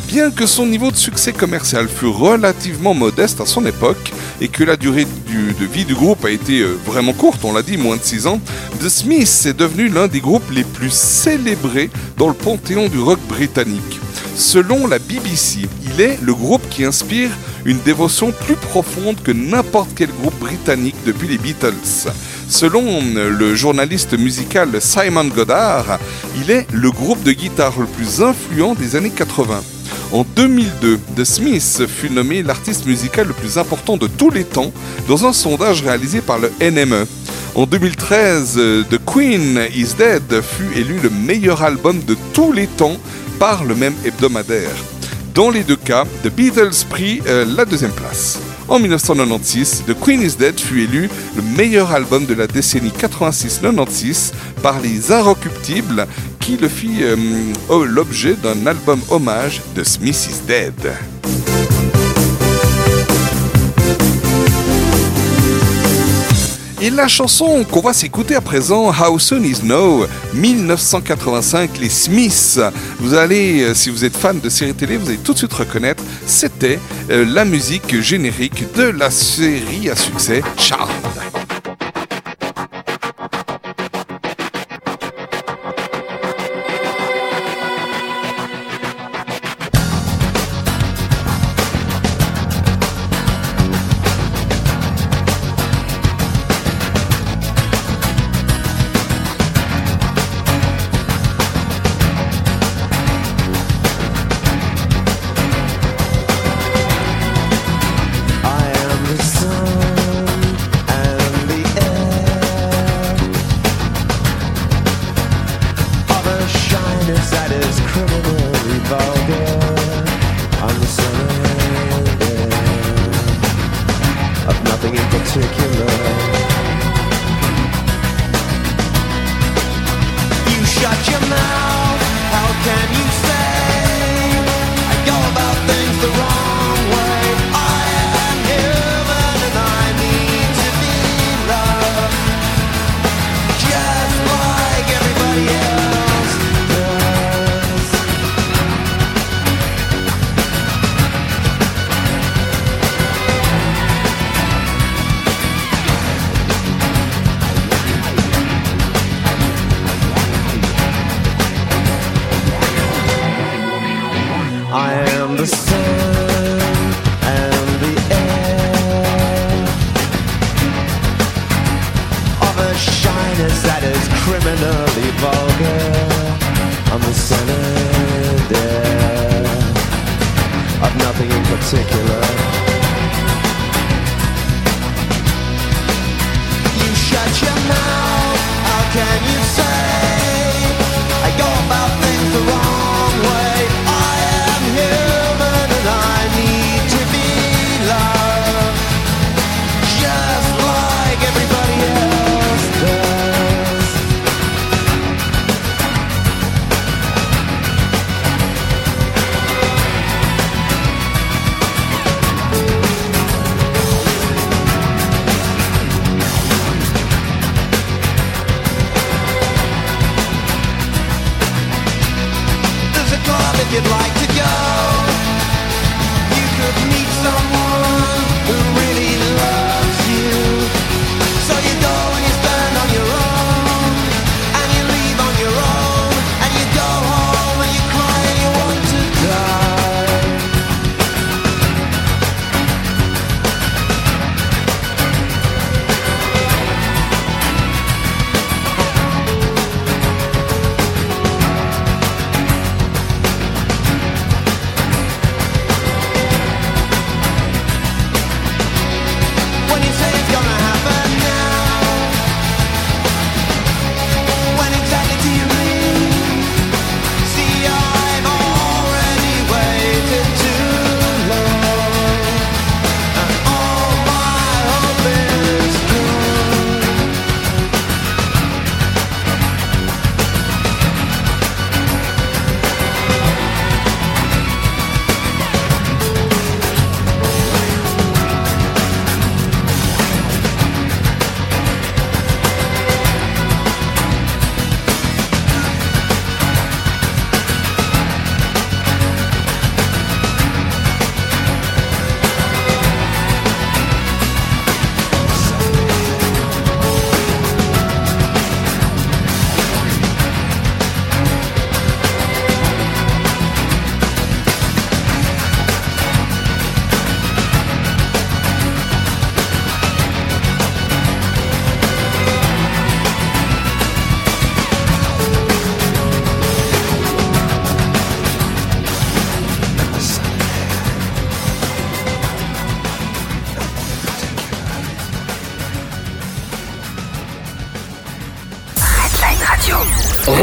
Bien que son niveau de succès commercial fût relativement modeste à son époque et que la durée du- de vie du groupe a été euh, vraiment courte, on l'a dit, moins de 6 ans, The Smiths est devenu l'un des groupes les plus célébrés dans le panthéon du rock britannique. Selon la BBC, il est le groupe qui inspire une dévotion plus profonde que n'importe quel groupe britannique depuis les Beatles. Selon le journaliste musical Simon Goddard, il est le groupe de guitare le plus influent des années 80. En 2002, The Smiths fut nommé l'artiste musical le plus important de tous les temps dans un sondage réalisé par le NME. En 2013, euh, The Queen is Dead fut élu le meilleur album de tous les temps par le même hebdomadaire. Dans les deux cas, The Beatles prit euh, la deuxième place. En 1996, The Queen is Dead fut élu le meilleur album de la décennie 86-96 par les Inrecuptibles qui le fit euh, oh, l'objet d'un album hommage de Smith is Dead. Et la chanson qu'on va s'écouter à présent, How Soon Is Now, 1985, les Smiths. Vous allez, euh, si vous êtes fan de séries télé, vous allez tout de suite reconnaître, c'était euh, la musique générique de la série à succès Charmed.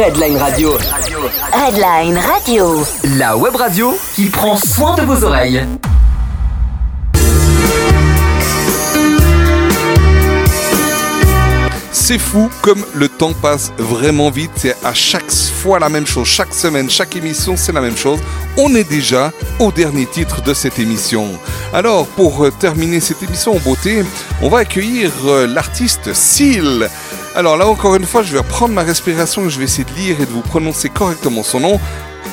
Redline Radio. Redline Radio. La web radio qui prend soin de vos oreilles. C'est fou comme le temps passe vraiment vite. C'est à chaque fois la même chose. Chaque semaine, chaque émission, c'est la même chose. On est déjà au dernier titre de cette émission. Alors, pour terminer cette émission en beauté, on va accueillir euh, l'artiste Seal. Alors là, encore une fois, je vais reprendre ma respiration et je vais essayer de lire et de vous prononcer correctement son nom.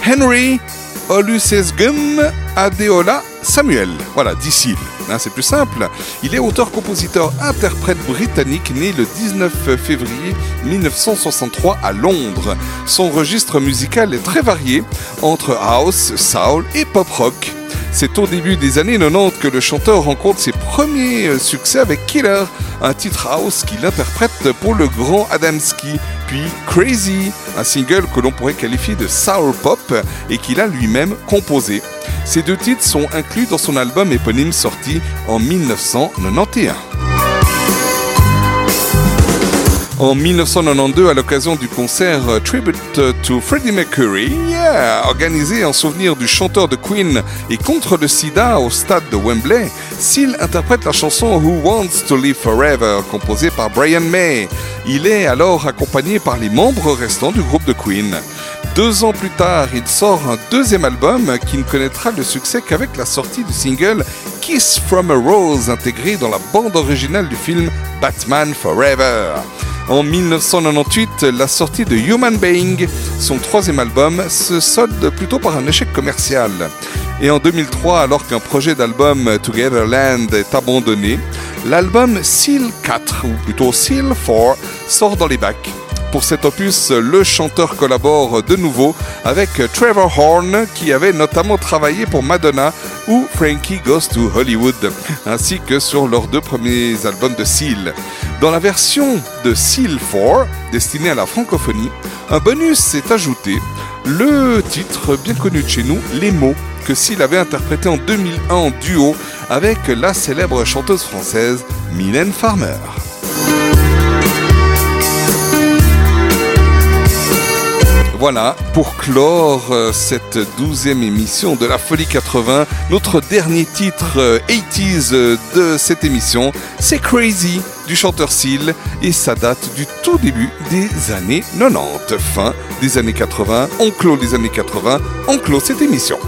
Henry Olusegun Adeola Samuel. Voilà, Seal. Hein, c'est plus simple. Il est auteur-compositeur-interprète britannique né le 19 février 1963 à Londres. Son registre musical est très varié entre house, soul et pop rock. C'est au début des années 90 que le chanteur rencontre ses premiers euh, succès avec Killer, un titre house qu'il interprète pour le grand Adamski, puis Crazy, un single que l'on pourrait qualifier de soul pop et qu'il a lui-même composé. Ces deux titres sont inclus dans son album éponyme sorti en 1991. En 1992, à l'occasion du concert euh, Tribute to Freddie Mercury, organisé en souvenir du chanteur de Queen et contre le sida au stade de Wembley, Seal interprète la chanson Who Wants to Live Forever, composée par Brian May. Il est alors accompagné par les membres restants du groupe de Queen. Deux ans plus tard, il sort un deuxième album qui ne connaîtra le succès qu'avec la sortie du single Kiss from a Rose intégré dans la bande originale du film Batman Forever. En 1998, la sortie de Human Being, son troisième album, se solde plutôt par un échec commercial. Et en 2003, alors qu'un projet d'album Togetherland est abandonné, l'album Seal 4, ou plutôt Seal 4, sort dans les bacs. Pour cet opus, le chanteur collabore de nouveau avec Trevor Horn, qui avait notamment travaillé pour Madonna ou Frankie Goes to Hollywood, ainsi que sur leurs deux premiers albums de Seal. Dans la version de Seal 4, destinée à la francophonie, un bonus est ajouté, le titre bien connu de chez nous, Les mots, que Seal avait interprété en 2001 en duo avec la célèbre chanteuse française Mylène Farmer. Voilà, pour clore euh, cette douzième émission de la Folie 80, notre dernier titre euh, 80s euh, de cette émission, c'est Crazy du chanteur Seal et ça date du tout début des années 90, fin des années 80. On clôt les années 80, on clôt cette émission.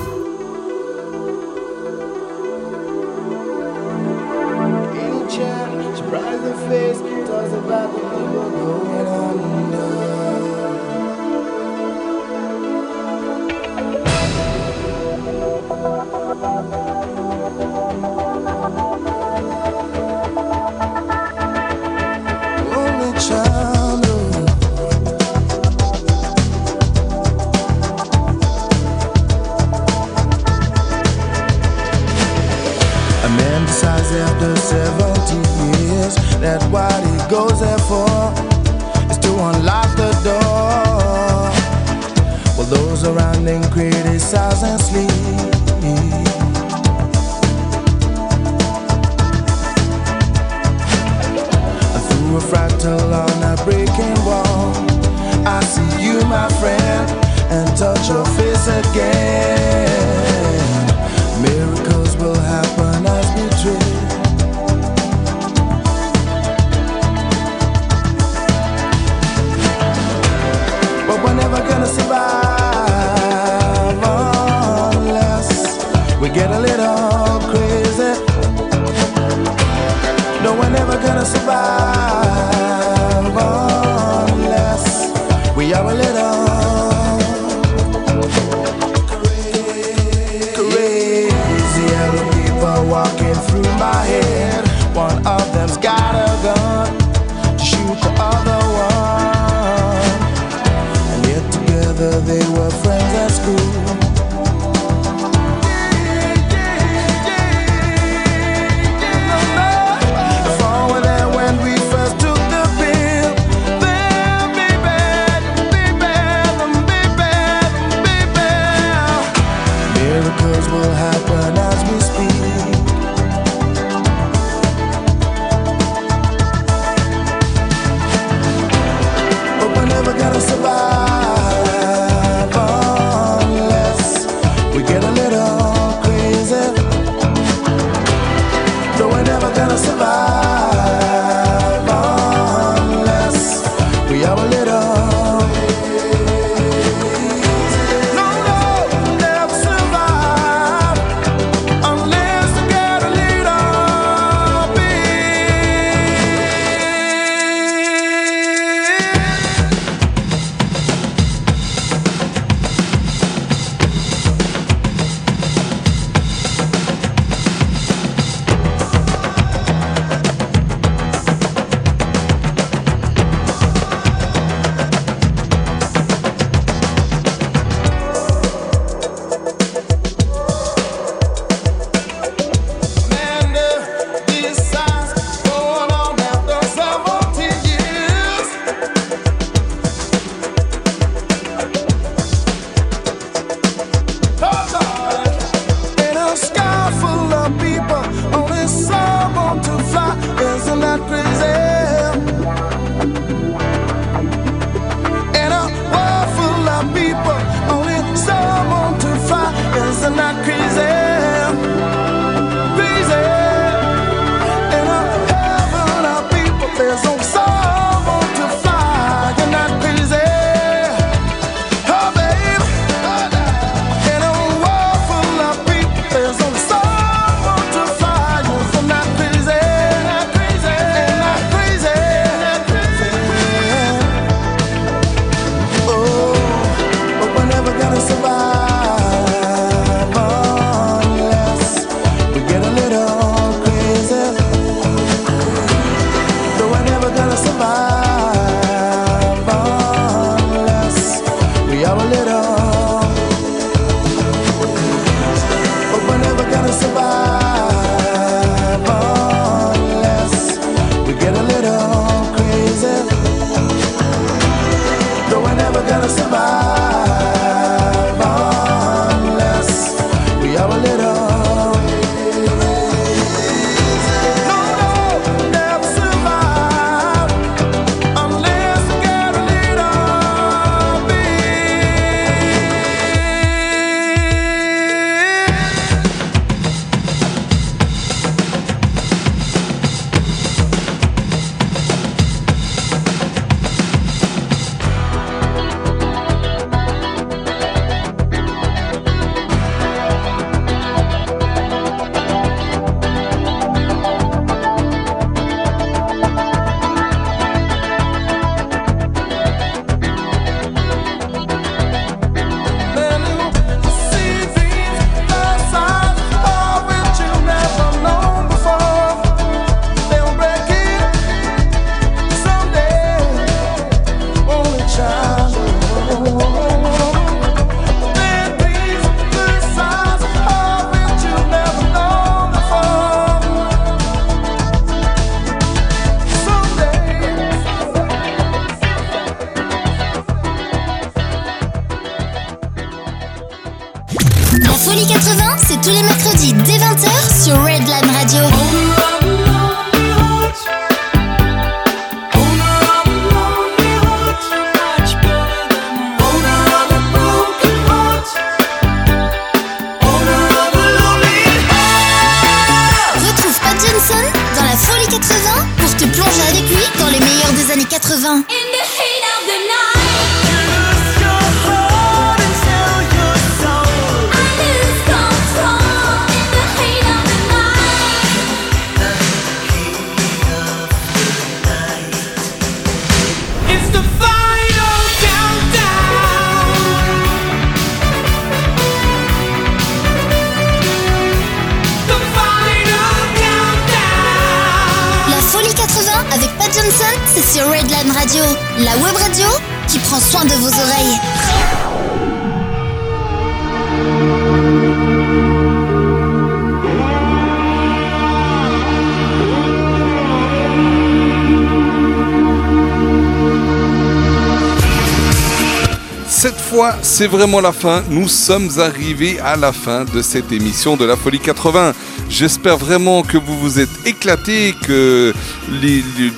c'est vraiment la fin. Nous sommes arrivés à la fin de cette émission de la Folie 80. J'espère vraiment que vous vous êtes éclatés, que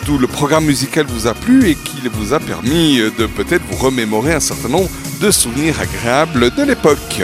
tout le programme musical vous a plu et qu'il vous a permis de peut-être vous remémorer un certain nombre de souvenirs agréables de l'époque.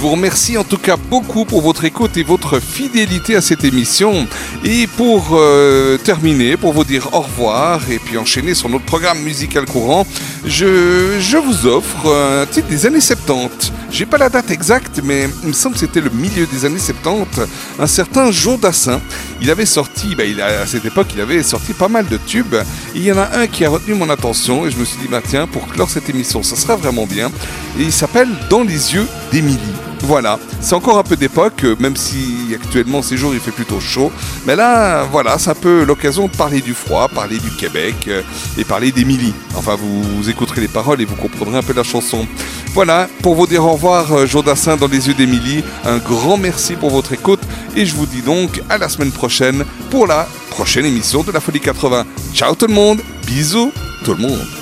Je vous remercie en tout cas beaucoup pour votre écoute et votre fidélité à cette émission. Et pour euh, terminer, pour vous dire au revoir et puis enchaîner sur notre programme musical courant, je, je vous offre un titre des années 70. J'ai pas la date exacte, mais il me semble que c'était le milieu des années 70. Un certain Joe Dassin, il avait sorti, bah, à cette époque, il avait sorti pas mal de tubes. Il y en a un qui a retenu mon attention et je me suis dit, bah tiens, pour clore cette émission, ça sera vraiment bien. Et il s'appelle Dans les yeux d'Émilie. Voilà, c'est encore un peu d'époque, euh, même si actuellement ces jours il fait plutôt chaud. Mais là, voilà, c'est un peu l'occasion de parler du froid, parler du Québec euh, et parler d'Émilie. Enfin, vous, écouterez les paroles et vous comprendrez un peu la chanson. Voilà, pour vous dire au revoir, euh, Jodassin dans les yeux d'Émilie, un grand merci pour votre écoute et je vous dis donc à la semaine prochaine pour la prochaine émission de la Folie 80. Ciao tout le monde, bisous tout le monde.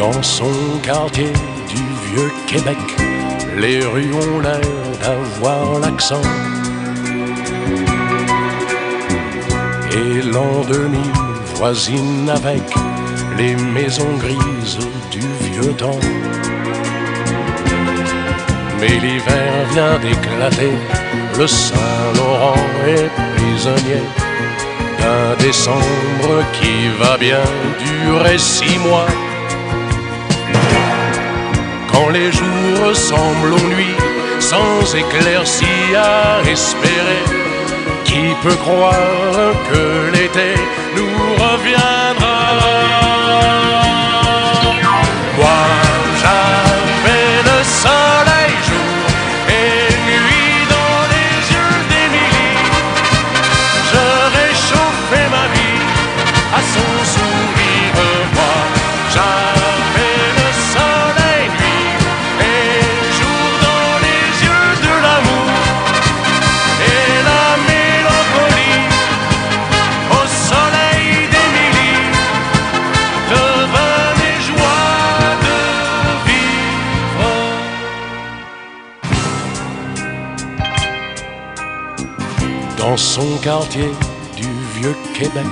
Dans son quartier du vieux Québec, les rues ont l'air d'avoir l'accent. Et l'an 2000 voisine avec les maisons grises du vieux temps. Mais l'hiver vient d'éclater, le Saint-Laurent est prisonnier d'un décembre qui va bien durer six mois. Quand les jours ressemblent aux nuits, sans éclaircie à espérer, qui peut croire que l'été nous reviendra? Son quartier du vieux Québec,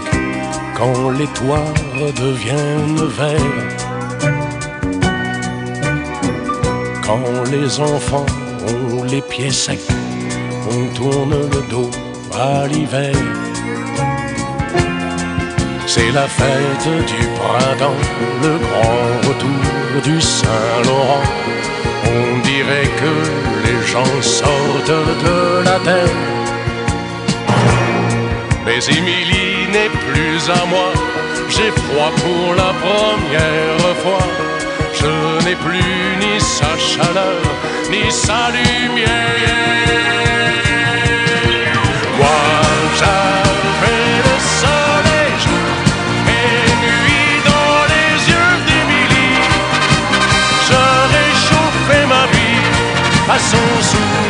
quand les toits deviennent verts, quand les enfants ont les pieds secs, on tourne le dos à l'hiver. C'est la fête du printemps, le grand retour du Saint-Laurent. On dirait que les gens sortent de la terre. Mais Émilie n'est plus à moi, j'ai froid pour la première fois. Je n'ai plus ni sa chaleur, ni sa lumière. Moi, j'avais le soleil jour et nuit dans les yeux d'Émilie. Je réchauffais ma vie à son sourire.